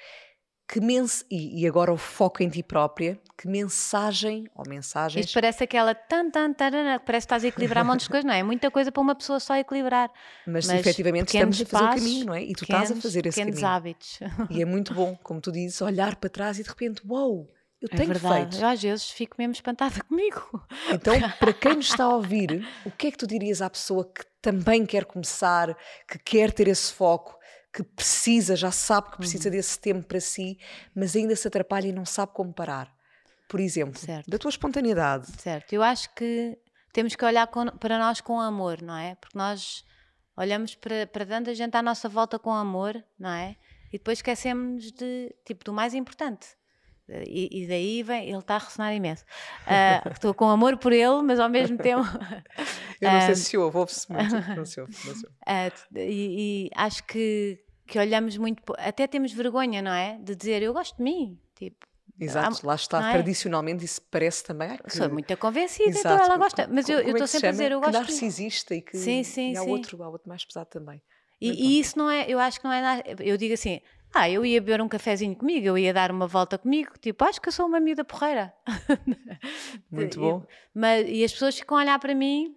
que mens e, agora o foco em ti própria, que mensagem ou mensagens. Isto parece aquela tan, tan, tarana, parece que estás a equilibrar um monte de coisas, não é? É muita coisa para uma pessoa só equilibrar. Mas, Mas efetivamente estamos a fazer passos, o caminho, não é? E tu pequenos, estás a fazer esse caminho. hábitos. E é muito bom, como tu dizes, olhar para trás e de repente, uau! Wow, eu é tenho verdade. feito. Eu às vezes fico mesmo espantada comigo. Então, para quem nos está a ouvir, o que é que tu dirias à pessoa que também quer começar, que quer ter esse foco, que precisa, já sabe que precisa uhum. desse tempo para si, mas ainda se atrapalha e não sabe como parar. Por exemplo, certo. da tua espontaneidade. Certo, eu acho que temos que olhar com, para nós com amor, não é? Porque nós olhamos para, para dentro a gente à nossa volta com amor, não é? E depois esquecemos de, tipo, do mais importante. E, e daí vem, ele está a ressonar imenso. Uh, estou com amor por ele, mas ao mesmo tempo. Eu não sei se ouve, ouve-se muito. Não se ouve, não se ouve. Uh, e, e, acho que que olhamos muito, até temos vergonha, não é? De dizer eu gosto de mim, tipo. Exato, lá está, é? tradicionalmente isso parece também. Que... Sou muito convencida, então Exato. então ela gosta. Mas eu estou é sempre a dizer, eu gosto. Que narcisista e que sim, sim, e há sim. outro, há outro mais pesado também. E, e, isso não é, eu acho que não é. Eu digo assim, ah, eu ia beber um cafezinho comigo, eu ia dar uma volta comigo, tipo, acho que eu sou uma miúda porreira. Muito bom. E, mas, e as pessoas ficam a olhar para mim,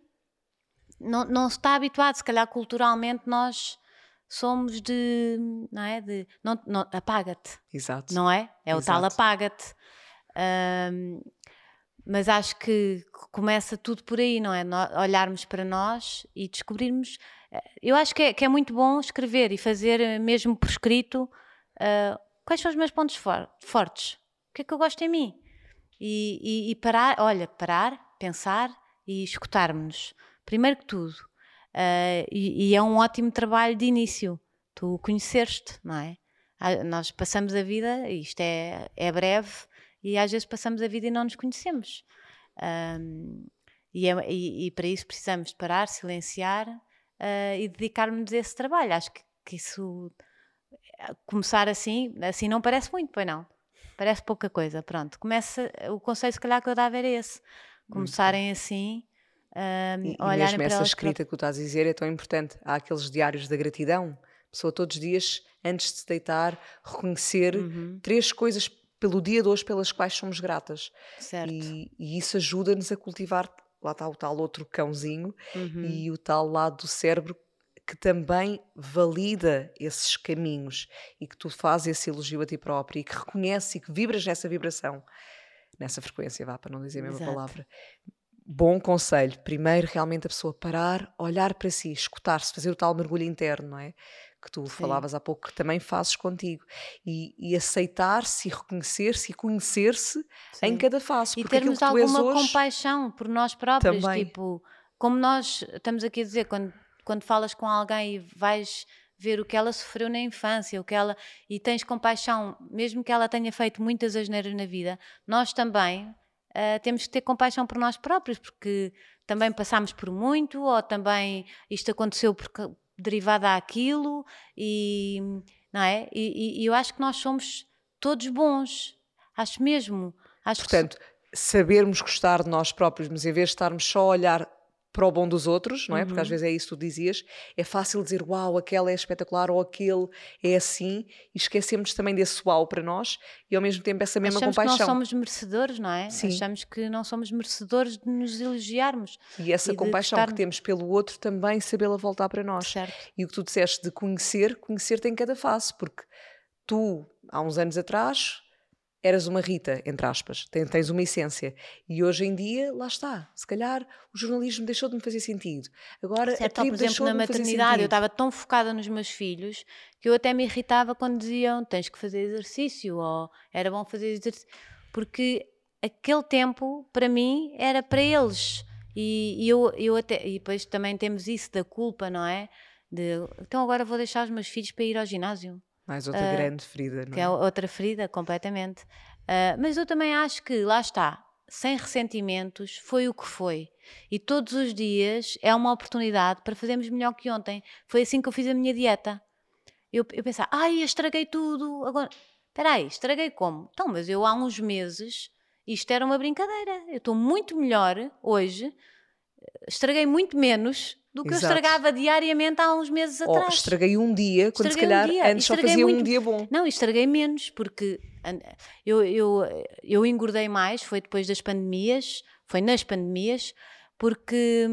não, não se está habituado, se calhar culturalmente nós somos de, não é? De, não, não apaga-te. Exato. Não é? É o Exato. tal apaga-te. Um, mas acho que começa tudo por aí, não é? olharmos para nós e descobrirmos. Eh, eu acho que é, que é muito bom escrever e fazer eh, mesmo por escrito uh, quais são os meus pontos for fortes, o que é que eu gosto em mim. E, e, e parar, olha, parar, pensar e escutarmos-nos. Primeiro que tudo. Uh, e, e, é um ótimo trabalho de início, tu conheceste, não é? Ah, nós passamos a vida, isto é, é breve, e às vezes passamos a vida e não nos conhecemos. Um, e, é, e, e, para isso precisamos de parar, silenciar uh, e dedicarmos a esse trabalho. Acho que, que, isso começar assim, assim não parece muito, pois não? Parece pouca coisa. Pronto, começa o conselho se calhar que eu dava era esse. Começarem assim um, e, e mesmo essa escrita que tu estás a dizer é tão importante. Há aqueles diários da gratidão. A pessoa todos os dias, antes de se deitar, reconhecer uhum. três coisas pelo dia de hoje pelas quais somos gratas. Certo. E, e isso ajuda-nos a cultivar, lá está o tal outro cãozinho uhum. e o tal lado do cérebro que também valida esses caminhos e que tu fazes esse elogio a ti próprio e que reconhece e que vibras nessa vibração, nessa frequência, vá, para não dizer a mesma Exato. palavra bom conselho. Primeiro, realmente a pessoa parar, olhar para si, escutar-se, fazer o tal mergulho interno, não é? Que tu Sim. falavas há pouco, que também fazes contigo. E, e aceitar-se, e reconhecer-se e conhecer-se em cada fase. E termos alguma hoje, compaixão por nós próprios. Também. Tipo, como nós estamos aqui a dizer, quando, quando falas com alguém e vais ver o que ela sofreu na infância, o que ela e tens compaixão, mesmo que ela tenha feito muitas asneiras na vida, nós também uh, temos que ter compaixão por nós próprios, porque também passámos por muito, ou também isto aconteceu porque derivado daquilo, e não é? E, e, eu acho que nós somos todos bons, acho mesmo. Acho Portanto, que... sabermos gostar de nós próprios, mas em vez de estarmos só a olhar para o bom dos outros, não é? Uhum. Porque às vezes é isso que tu dizias. É fácil dizer uau, aquela é espetacular ou aquele é assim e esquecemos também desse uau para nós e ao mesmo tempo essa mesma Achamos compaixão. que não somos merecedores, não é? Sim. Achamos que não somos merecedores de nos elogiarmos. E essa e compaixão gostar- que temos pelo outro também sabê-la voltar para nós. Certo. E o que tu disseste de conhecer, conhecer-te em cada fase, porque tu, há uns anos atrás, eras uma Rita, entre aspas, ten- tens uma essência. E hoje em dia, lá está. Se calhar o jornalismo deixou de me fazer sentido. Agora a Certo, tribo por exemplo, na maternidade eu estava tão focada nos meus filhos que eu até me irritava quando diziam tens que fazer exercício ou era bom fazer exercício. Porque aquele tempo, para mim, era para eles. E, e eu, eu até. E depois também temos isso da culpa, não é? De, então agora vou deixar os meus filhos para ir ao ginásio. Mais outra grande ferida, não Que é? é outra ferida, completamente. Ah, mas eu também acho que, lá está, sem ressentimentos, foi o que foi. E todos os dias é uma oportunidade para fazermos melhor que ontem. Foi assim que eu fiz a minha dieta. Eu, eu pensava, ai, estraguei tudo. Agora, espera aí, estraguei como? Então, mas eu há uns meses, isto era uma brincadeira. Eu estou muito melhor hoje, estraguei muito menos do que Exato. eu estragava diariamente há uns meses Ou atrás. estraguei um dia, quando se Estraguei um calhar dia, antes só estraguei fazia um muito. dia bom. Não, estraguei menos, porque eu, eu, eu engordei mais, foi depois das pandemias, foi nas pandemias, porque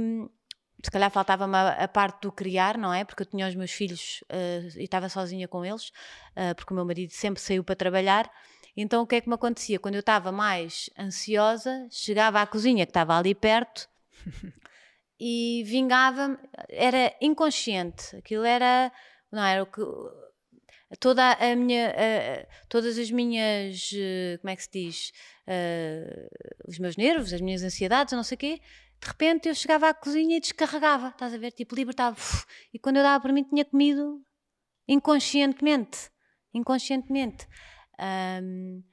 se calhar faltava-me a, a parte do criar, não é? Porque eu tinha os meus filhos eh, e estava sozinha com eles, eh, porque o meu marido sempre saiu para trabalhar. Então o que é que me acontecia? Quando eu estava mais ansiosa, chegava à cozinha que estava ali perto e vingava-me, era inconsciente, aquilo era, não era o que toda a minha eh, todas as minhas eh, como é que se diz? Eh, os meus nervos, as minhas ansiedades, não sei o quê de repente eu chegava à cozinha e descarregava estás a ver, tipo libertava uf, e quando eu dava para mim tinha comido inconscientemente inconscientemente. Ahm,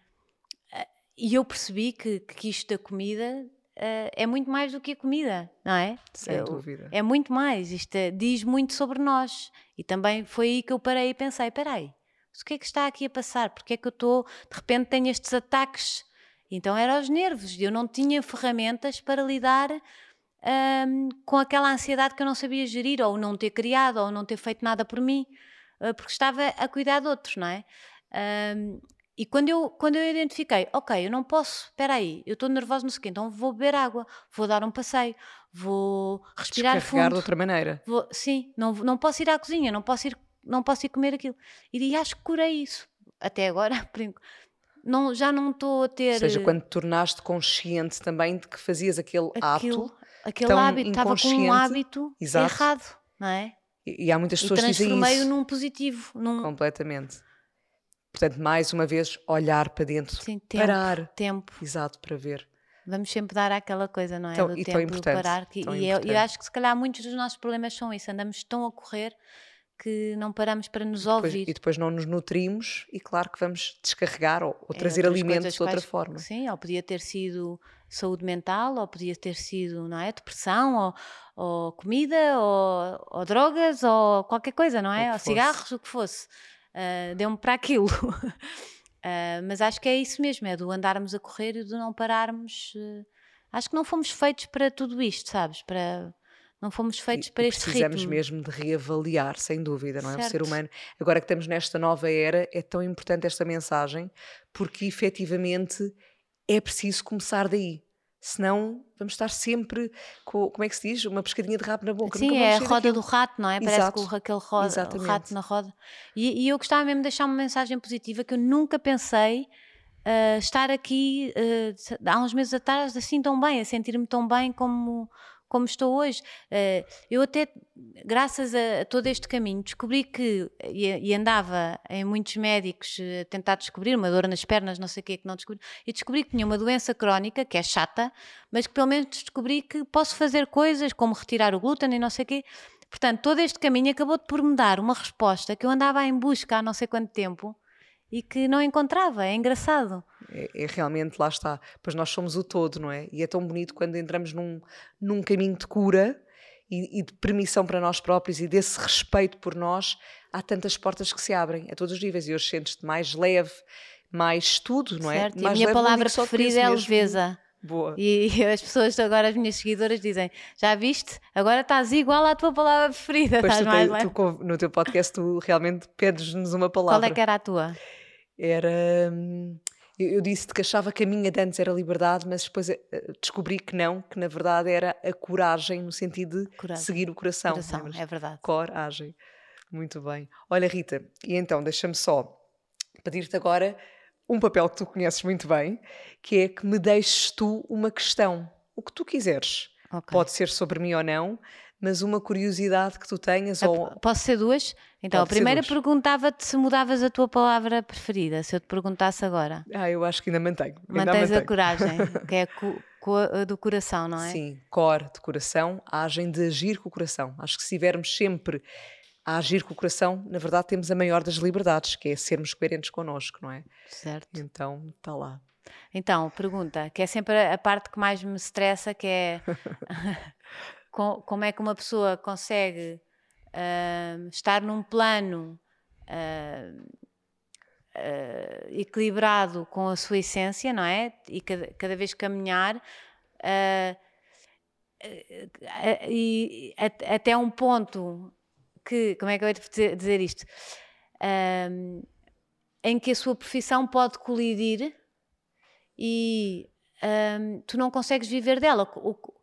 eh, e eu percebi que, que isto da comida eh, é muito mais do que a comida, não é? Sem Eu- dúvida. é muito mais, isto é- diz muito sobre nós. E também foi aí que eu parei e pensei: espera aí, mas o que é que está aqui a passar? Porque é que eu estou, de repente tenho estes ataques? Então era os nervos, eu não tinha ferramentas para lidar ahm, com aquela ansiedade que eu não sabia gerir, ou não ter criado, ou não ter feito nada por mim, ah, porque estava a cuidar de outros, não é? Ahm, e quando eu, quando eu identifiquei, ok, eu não posso, espera aí, eu estou nervosa, não sei o quê, então vou beber água, vou dar um passeio, vou respirar fundo. de outra maneira. Vou- sim, não, não posso ir à cozinha, não posso ir, não posso ir comer aquilo. E acho que curei isso. Até agora, não, já não estou a ter Ou seja, quando te tornaste consciente também de que fazias aquele aquilo, ato, aquele hábito, estava com um hábito Exato. errado, não é? e, e há muitas E pessoas que dizem transformei-o isso. num positivo, num Completamente. Portanto, mais uma vez, olhar para dentro. sim, tempo, Parar. tempo. Exato, para ver. Vamos sempre dar aquela coisa, não é? Tão- do e tão tempo, do importante, parar. Que, tão e eu, eu acho que se calhar muitos dos nossos problemas são isso. Andamos tão a correr que não paramos para nos Depois- ouvir. e depois não nos nutrimos e claro que vamos descarregar ou, ou em trazer outras alimentos de outra quais- forma. Sim, ou podia ter sido saúde mental, ou podia ter sido, não é? Depressão, ou, ou comida, ou, ou drogas, ou qualquer coisa, não é? Ou fosse. cigarros, o que fosse. Ah, Deu-me para aquilo. Ah, mas acho que é isso mesmo, é do andarmos a correr e do não pararmos. eh, acho que não fomos feitos para tudo isto, sabes? Para, não fomos feitos E- para este precisamos ritmo. mesmo de reavaliar, sem dúvida, não é? O ser humano. Agora que estamos nesta nova era, é tão importante esta mensagem, porque efetivamente é preciso começar daí. Senão vamos estar sempre com, como é que se diz? Uma pescadinha de rabo na boca. Sim, é a roda daquilo. do rato, não é? Parece Exato, que o, aquele ro- o rato na roda. E, e eu gostava mesmo de deixar uma mensagem positiva que eu nunca pensei ah, estar aqui ah, há uns meses atrás assim tão bem, a sentir-me tão bem como, como estou hoje. Ah, eu até, graças a, todo este caminho, descobri que, e, andava em muitos médicos eh, a tentar descobrir uma dor nas pernas, não sei o que que não descobri, e descobri que tinha uma doença crónica, que é chata, mas que pelo menos descobri que posso fazer coisas como retirar o glúten e não sei o quê. Portanto, todo este caminho acabou por me dar uma resposta que eu andava em busca há não sei quanto tempo e que não encontrava. É engraçado. É, é realmente, lá está. Pois nós somos o todo, não é? E é tão bonito quando entramos num, num caminho de cura e, e de permissão para nós próprios e desse respeito por nós. Há tantas portas que se abrem a todos os níveis e hoje sentes-te mais leve, mais tudo, não é? certo? E a minha palavra preferida é leveza. Boa. E, as pessoas agora, as minhas seguidoras, dizem: Já viste? Agora estás igual à tua palavra preferida. Pois estás tu, mais tem- leve." tu no teu podcast tu realmente pedes-nos uma palavra. Qual é que era a tua? Era. hum, Eu, disse-te que achava que a minha de antes era liberdade, mas depois eh, descobri que não, que na verdade era a coragem, no sentido de Coragem. seguir o coração. Coração, é verdade. Coragem. Muito bem. Olha, Rita, e então deixa-me só pedir-te agora um papel que tu conheces muito bem, que é que me deixes tu uma questão. O que tu quiseres. Ok. Pode ser sobre mim ou não, mas uma curiosidade que tu tenhas A- ou. Posso ser duas? Então, Pode a primeira perguntava-te se mudavas a tua palavra preferida, se eu te perguntasse agora. Ah, eu acho que ainda mantenho. ainda Mantens a mantenho. coragem, que é co- co- a do coração, não é? Sim, core de coração, agem de agir com o coração. Acho que se estivermos sempre a agir com o coração, na verdade temos a maior das liberdades, que é sermos coerentes connosco, não é? Certo. Então, está lá. Então, pergunta, que é sempre a a parte que mais me estressa, que é co- como é que uma pessoa consegue ahm, estar num plano ah, equilibrado com a sua essência, não é? E cada, cada vez caminhar e at- até um ponto que, como é que eu ia dizer, isto? Ahm, em que a sua profissão pode colidir e hum, tu não consegues viver dela. O-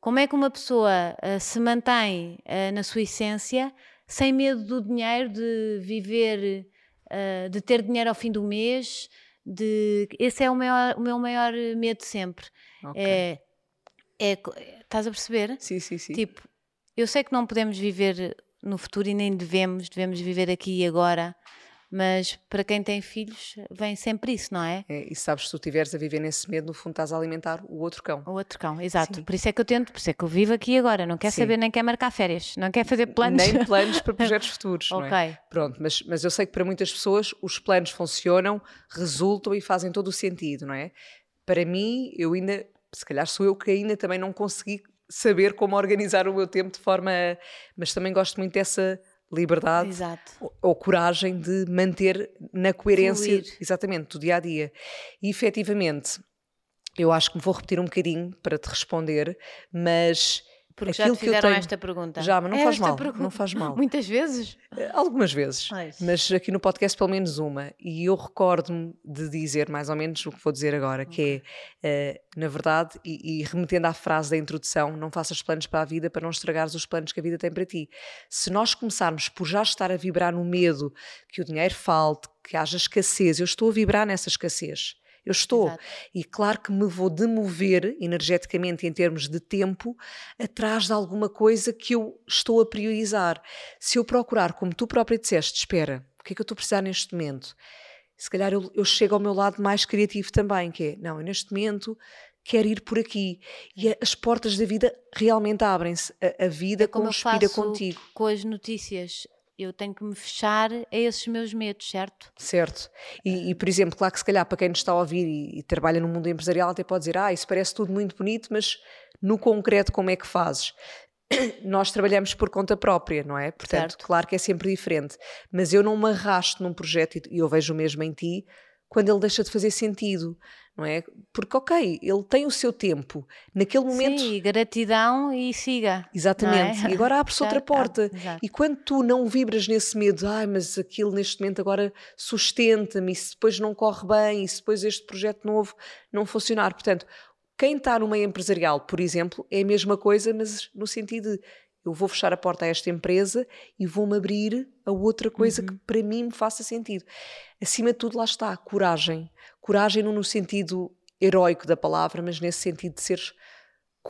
como é que uma pessoa ah, se mantém ah, na sua essência sem medo do dinheiro, de viver, ah, de ter dinheiro ao fim do mês? De... Esse é o, maior- o meu maior medo sempre. Ok. É, é, estás a perceber? Sim, sim, sim. Tipo, eu sei que não podemos viver no futuro e nem devemos, devemos viver aqui e agora, mas para quem tem filhos, vem sempre isso, não é? É, e sabes, se tu estiveres a viver nesse medo, no fundo estás a alimentar o outro cão. O outro cão, exato. Sim. Por isso é que eu tento, por isso é que eu vivo aqui agora. Não quer Sim. saber, nem quer marcar férias, não quer fazer planos. Nem planos para projetos futuros, não é? ok, Pronto, mas, mas eu sei que para muitas pessoas os planos funcionam, resultam e fazem todo o sentido, não é? Para mim, eu ainda, se calhar sou eu que ainda também não consegui saber como organizar o meu tempo de forma. Mas também gosto muito dessa liberdade exato. ou, coragem de manter na coerência, Fluir. exatamente, do dia a dia. E efetivamente, eu acho que me vou repetir um bocadinho para te responder, mas. Porque já te que eu fizeram tenho- esta pergunta. Já, mas não É faz mal, pergunta. não faz mal. Muitas vezes. Eh, Algumas vezes, mas aqui no podcast pelo menos uma. E eu recordo-me de dizer mais ou menos o que vou dizer agora, que é, eh, na verdade, e, e remetendo à frase da introdução, não faças planos para a vida para não estragares os planos que a vida tem para ti. Se nós começarmos por já estar a vibrar no medo que o dinheiro falte, que haja escassez, eu estou a vibrar nessa escassez. Eu estou. Exato. E claro que me vou demover energeticamente em termos de tempo atrás de alguma coisa que eu estou a priorizar. Se eu procurar, como tu própria disseste, espera, o que é que eu estou a precisar neste momento? Se calhar eu, eu chego ao meu lado mais criativo também, que é, não, eu neste momento quero ir por aqui. E as portas da vida realmente abrem-se. A, a vida É como eu conspira faço contigo. com as notícias. Eu tenho que me fechar a esses meus medos, certo? Certo. E, e, por exemplo, claro que se calhar para quem nos está a ouvir e, e trabalha no mundo empresarial até pode dizer, ah, isso parece tudo muito bonito, mas no concreto como é que fazes? Nós trabalhamos por conta própria, não é? Portanto, Certo. claro que é sempre diferente. Mas eu não me arrasto num projeto, e eu vejo o mesmo em ti, quando ele deixa de fazer sentido, não é? Porque, ok, ele tem o seu tempo. Naquele momento, Sim, gratidão e siga. Exatamente. não é? E agora abre-se outra Certo, porta. exato. E quando tu não vibras nesse medo, ai, mas aquilo neste momento agora sustenta-me, e se depois não corre bem, e se depois este projeto novo não funcionar. Portanto, quem está no meio empresarial, por exemplo, é a mesma coisa, mas no sentido de eu vou fechar a porta a esta empresa e vou-me abrir a outra coisa Uhum. que para mim me faça sentido. Acima de tudo, lá está, coragem. Coragem não no sentido heróico da palavra, mas nesse sentido de seres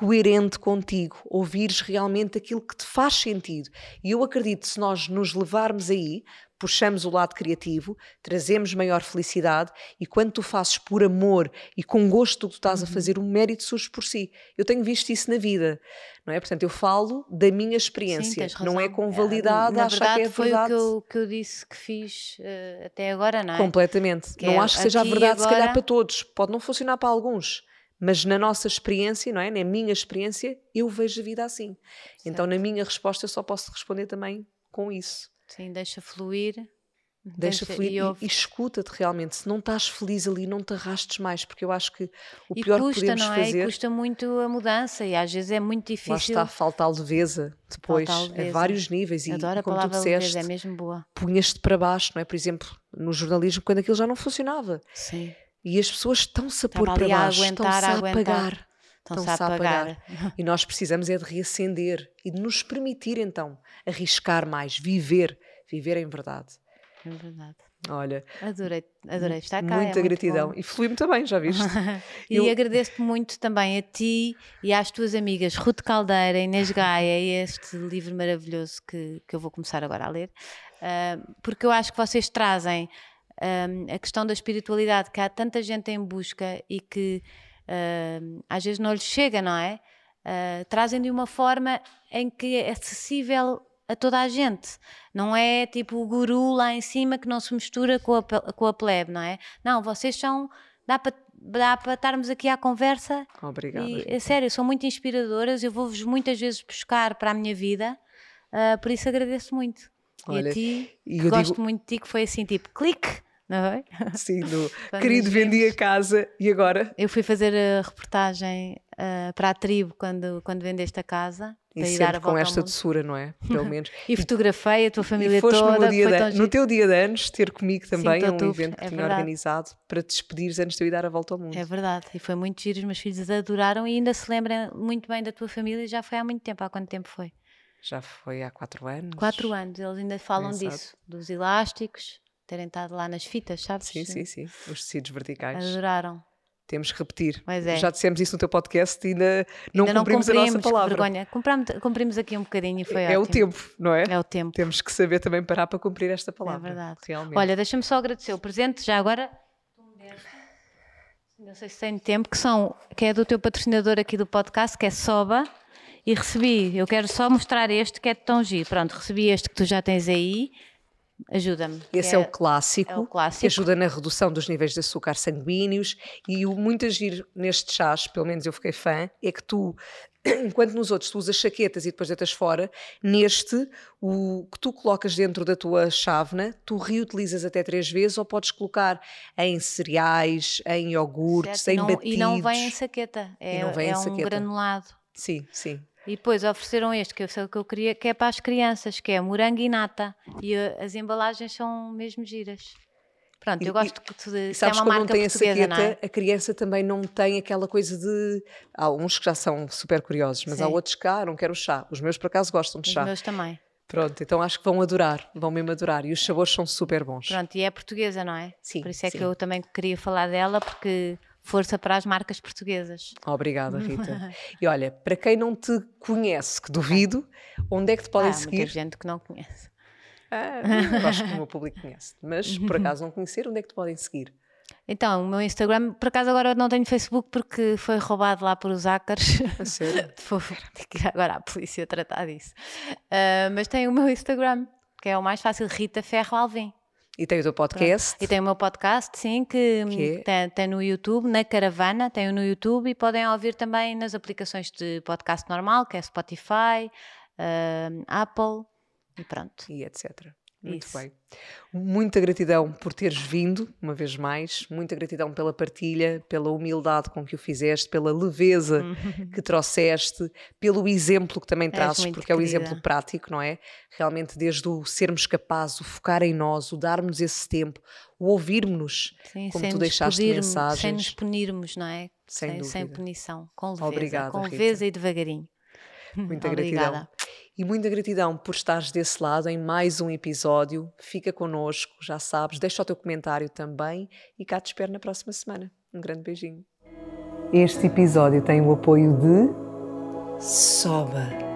coerente contigo, ouvires realmente aquilo que te faz sentido. E eu acredito que se nós nos levarmos aí, puxamos o lado criativo, trazemos maior felicidade e quando tu fazes por amor e com gosto do que tu estás a fazer, o mérito surge por si. Eu tenho visto isso na vida, não é? Portanto, eu falo da minha Sim, experiência, tens não é convalidada a achar verdade, que é foi verdade. o que eu, que eu disse que fiz eh, até agora, não é? Completamente. Que não é acho que seja a verdade, se calhar, agora. para todos. Pode não funcionar para alguns. Mas na nossa experiência, não é? Na minha experiência, eu vejo a vida assim. Então, na minha resposta, eu só posso responder também com isso. Sim, deixa fluir Deixa Deixa- fluir e e, e escuta-te realmente. Se não estás feliz ali, não te arrastes mais, porque eu acho que o E pior que custa, podemos não é? E fazer. custa muito a mudança e às vezes é muito Lá difícil. está, falta a leveza depois, Falta a a leveza. vários níveis. E, Adoro e a como tu palavra disseste, leveza, é mesmo boa. punhas-te para baixo, não é? Por exemplo, no jornalismo, quando aquilo já não funcionava. Sim. E as pessoas estão-se a pôr para baixo, estão-se a a apagar. Estão-se a apagar. E nós precisamos é de reacender e de nos permitir então arriscar mais, viver, viver em verdade. É verdade. Olha, Adorei, adorei estar cá. é muita muito gratidão. E flui-me também, já viste? E Eu- agradeço-te muito também a ti e às tuas amigas Ruth Caldeira, Inês Gaia e este livro maravilhoso que, que eu vou começar agora a ler, ah, porque eu acho que vocês trazem ah, a questão da espiritualidade, que há tanta gente em busca e que ah, às vezes não lhes chega, não é? Ah, trazem de uma forma em que é acessível a toda a gente. Não é tipo o guru lá em cima que não se mistura com a, com a plebe, não é? Não, vocês são. Dá para dá para estarmos aqui à conversa Obrigada. e, é sério, são muito inspiradoras. Eu vou-vos muitas vezes buscar para a minha vida, ah, por isso agradeço muito. e Olha, a ti, e que gosto digo- muito de ti, que foi assim tipo clique, não é? Sim, do querido vendi a casa e agora? Eu fui fazer a reportagem ah, para a tribo quando, quando vendeste a casa. E sempre com esta doçura, não é? Pelo menos. E fotografei a tua família e foste toda. no, dia de- no teu dia de anos ter comigo também, a um outubro, evento que é tinha verdade. organizado para te despedires antes de eu ir dar a volta ao mundo. É verdade, e foi muito giro, os meus filhos adoraram e ainda se lembram muito bem da tua família já foi há muito tempo. Há quanto tempo foi? Já foi há quatro anos. Quatro anos, eles ainda falam disso, dos elásticos, terem estado lá nas fitas, sabes? Sim, sim, sim. Os tecidos verticais. Adoraram. Temos que repetir. É. Já dissemos isso no teu podcast e ainda não ainda não cumprimos a cumprimos, nossa palavra. vergonha. Cumprimos, cumprimos aqui um bocadinho e foi é o ótimo. tempo, não é? É o tempo. Temos que saber também parar para cumprir esta É palavra. verdade. Realmente. Olha, deixa-me só agradecer o presente, já agora. Não sei se tenho tempo, que, são, que é do teu patrocinador aqui do podcast, que é Soba. E recebi, eu quero só mostrar este que é de tão giro. Pronto, recebi este que tu já tens aí. Ajuda-me. Esse é, o clássico, é o clássico. que ajuda na redução dos níveis de açúcar sanguíneos e o muito agir neste chás, pelo menos eu fiquei fã, é que tu, enquanto nos outros tu usas chaquetas e depois deitas fora, neste, o que tu colocas dentro da tua chávena, tu reutilizas até três vezes ou podes colocar em cereais, em iogurtes, Certo, em não, batidos. E não vem em saqueta, é, é um granulado. Sim, sim. E depois ofereceram este, que sei o que eu queria, que é para as crianças, que é morango e nata. E uh, as embalagens são mesmo giras. Pronto, E- eu gosto de, de E é sabes uma como não marca tem a portuguesa, saqueta, não é? a criança também não tem aquela coisa de. Há uns que já são super curiosos, mas há Sim. outros que ah, não quero chá. Os meus por acaso gostam de Os chá. meus também. Pronto, então acho que vão adorar, vão mesmo adorar. E os sabores são super bons. Pronto, e é portuguesa, não é? Sim, Por isso é sim. que eu também queria falar dela, porque força para as marcas portuguesas. Obrigada, Rita. e olha, para quem não te conhece, que duvido, onde é que te podem Há seguir? muita gente que não conhece. Ah, acho que o meu público conhece. Mas por acaso não conhecer, onde é que te podem seguir? Então, o meu Instagram, por acaso agora não tenho Facebook porque foi roubado lá por os hackers. A sério? Vou agora à polícia tratar disso. Ah, mas tem o meu Instagram, que é o mais fácil, Rita Ferro Alvim. E tem o teu podcast. E tem o meu podcast, sim, que, Que é? tem, tem no YouTube, na Caravana, tem no YouTube e podem ouvir também nas aplicações de podcast normal, que é Spotify, ah, Apple e pronto. e etc. Muito Isso. bem. Muita gratidão por teres vindo, uma vez mais. Muita gratidão pela partilha, pela humildade com que o fizeste, pela leveza que trouxeste, pelo exemplo que também trazes, porque é o querida. exemplo prático, não é? Realmente, desde o sermos capazes, o focar em nós, o darmos esse tempo, o ouvirmos, Sim, como sem tu deixaste Sem mensagens. nos punirmos, não é? Sem sem, sem punição, com leveza, Obrigada, com Rita. leveza e devagarinho. Muita Obrigada. gratidão. E muita gratidão por estares desse lado em mais um episódio. Fica connosco, já sabes. Deixa o teu comentário também e cá te espero na próxima semana. Um grande beijinho. Este episódio tem o apoio de Soba.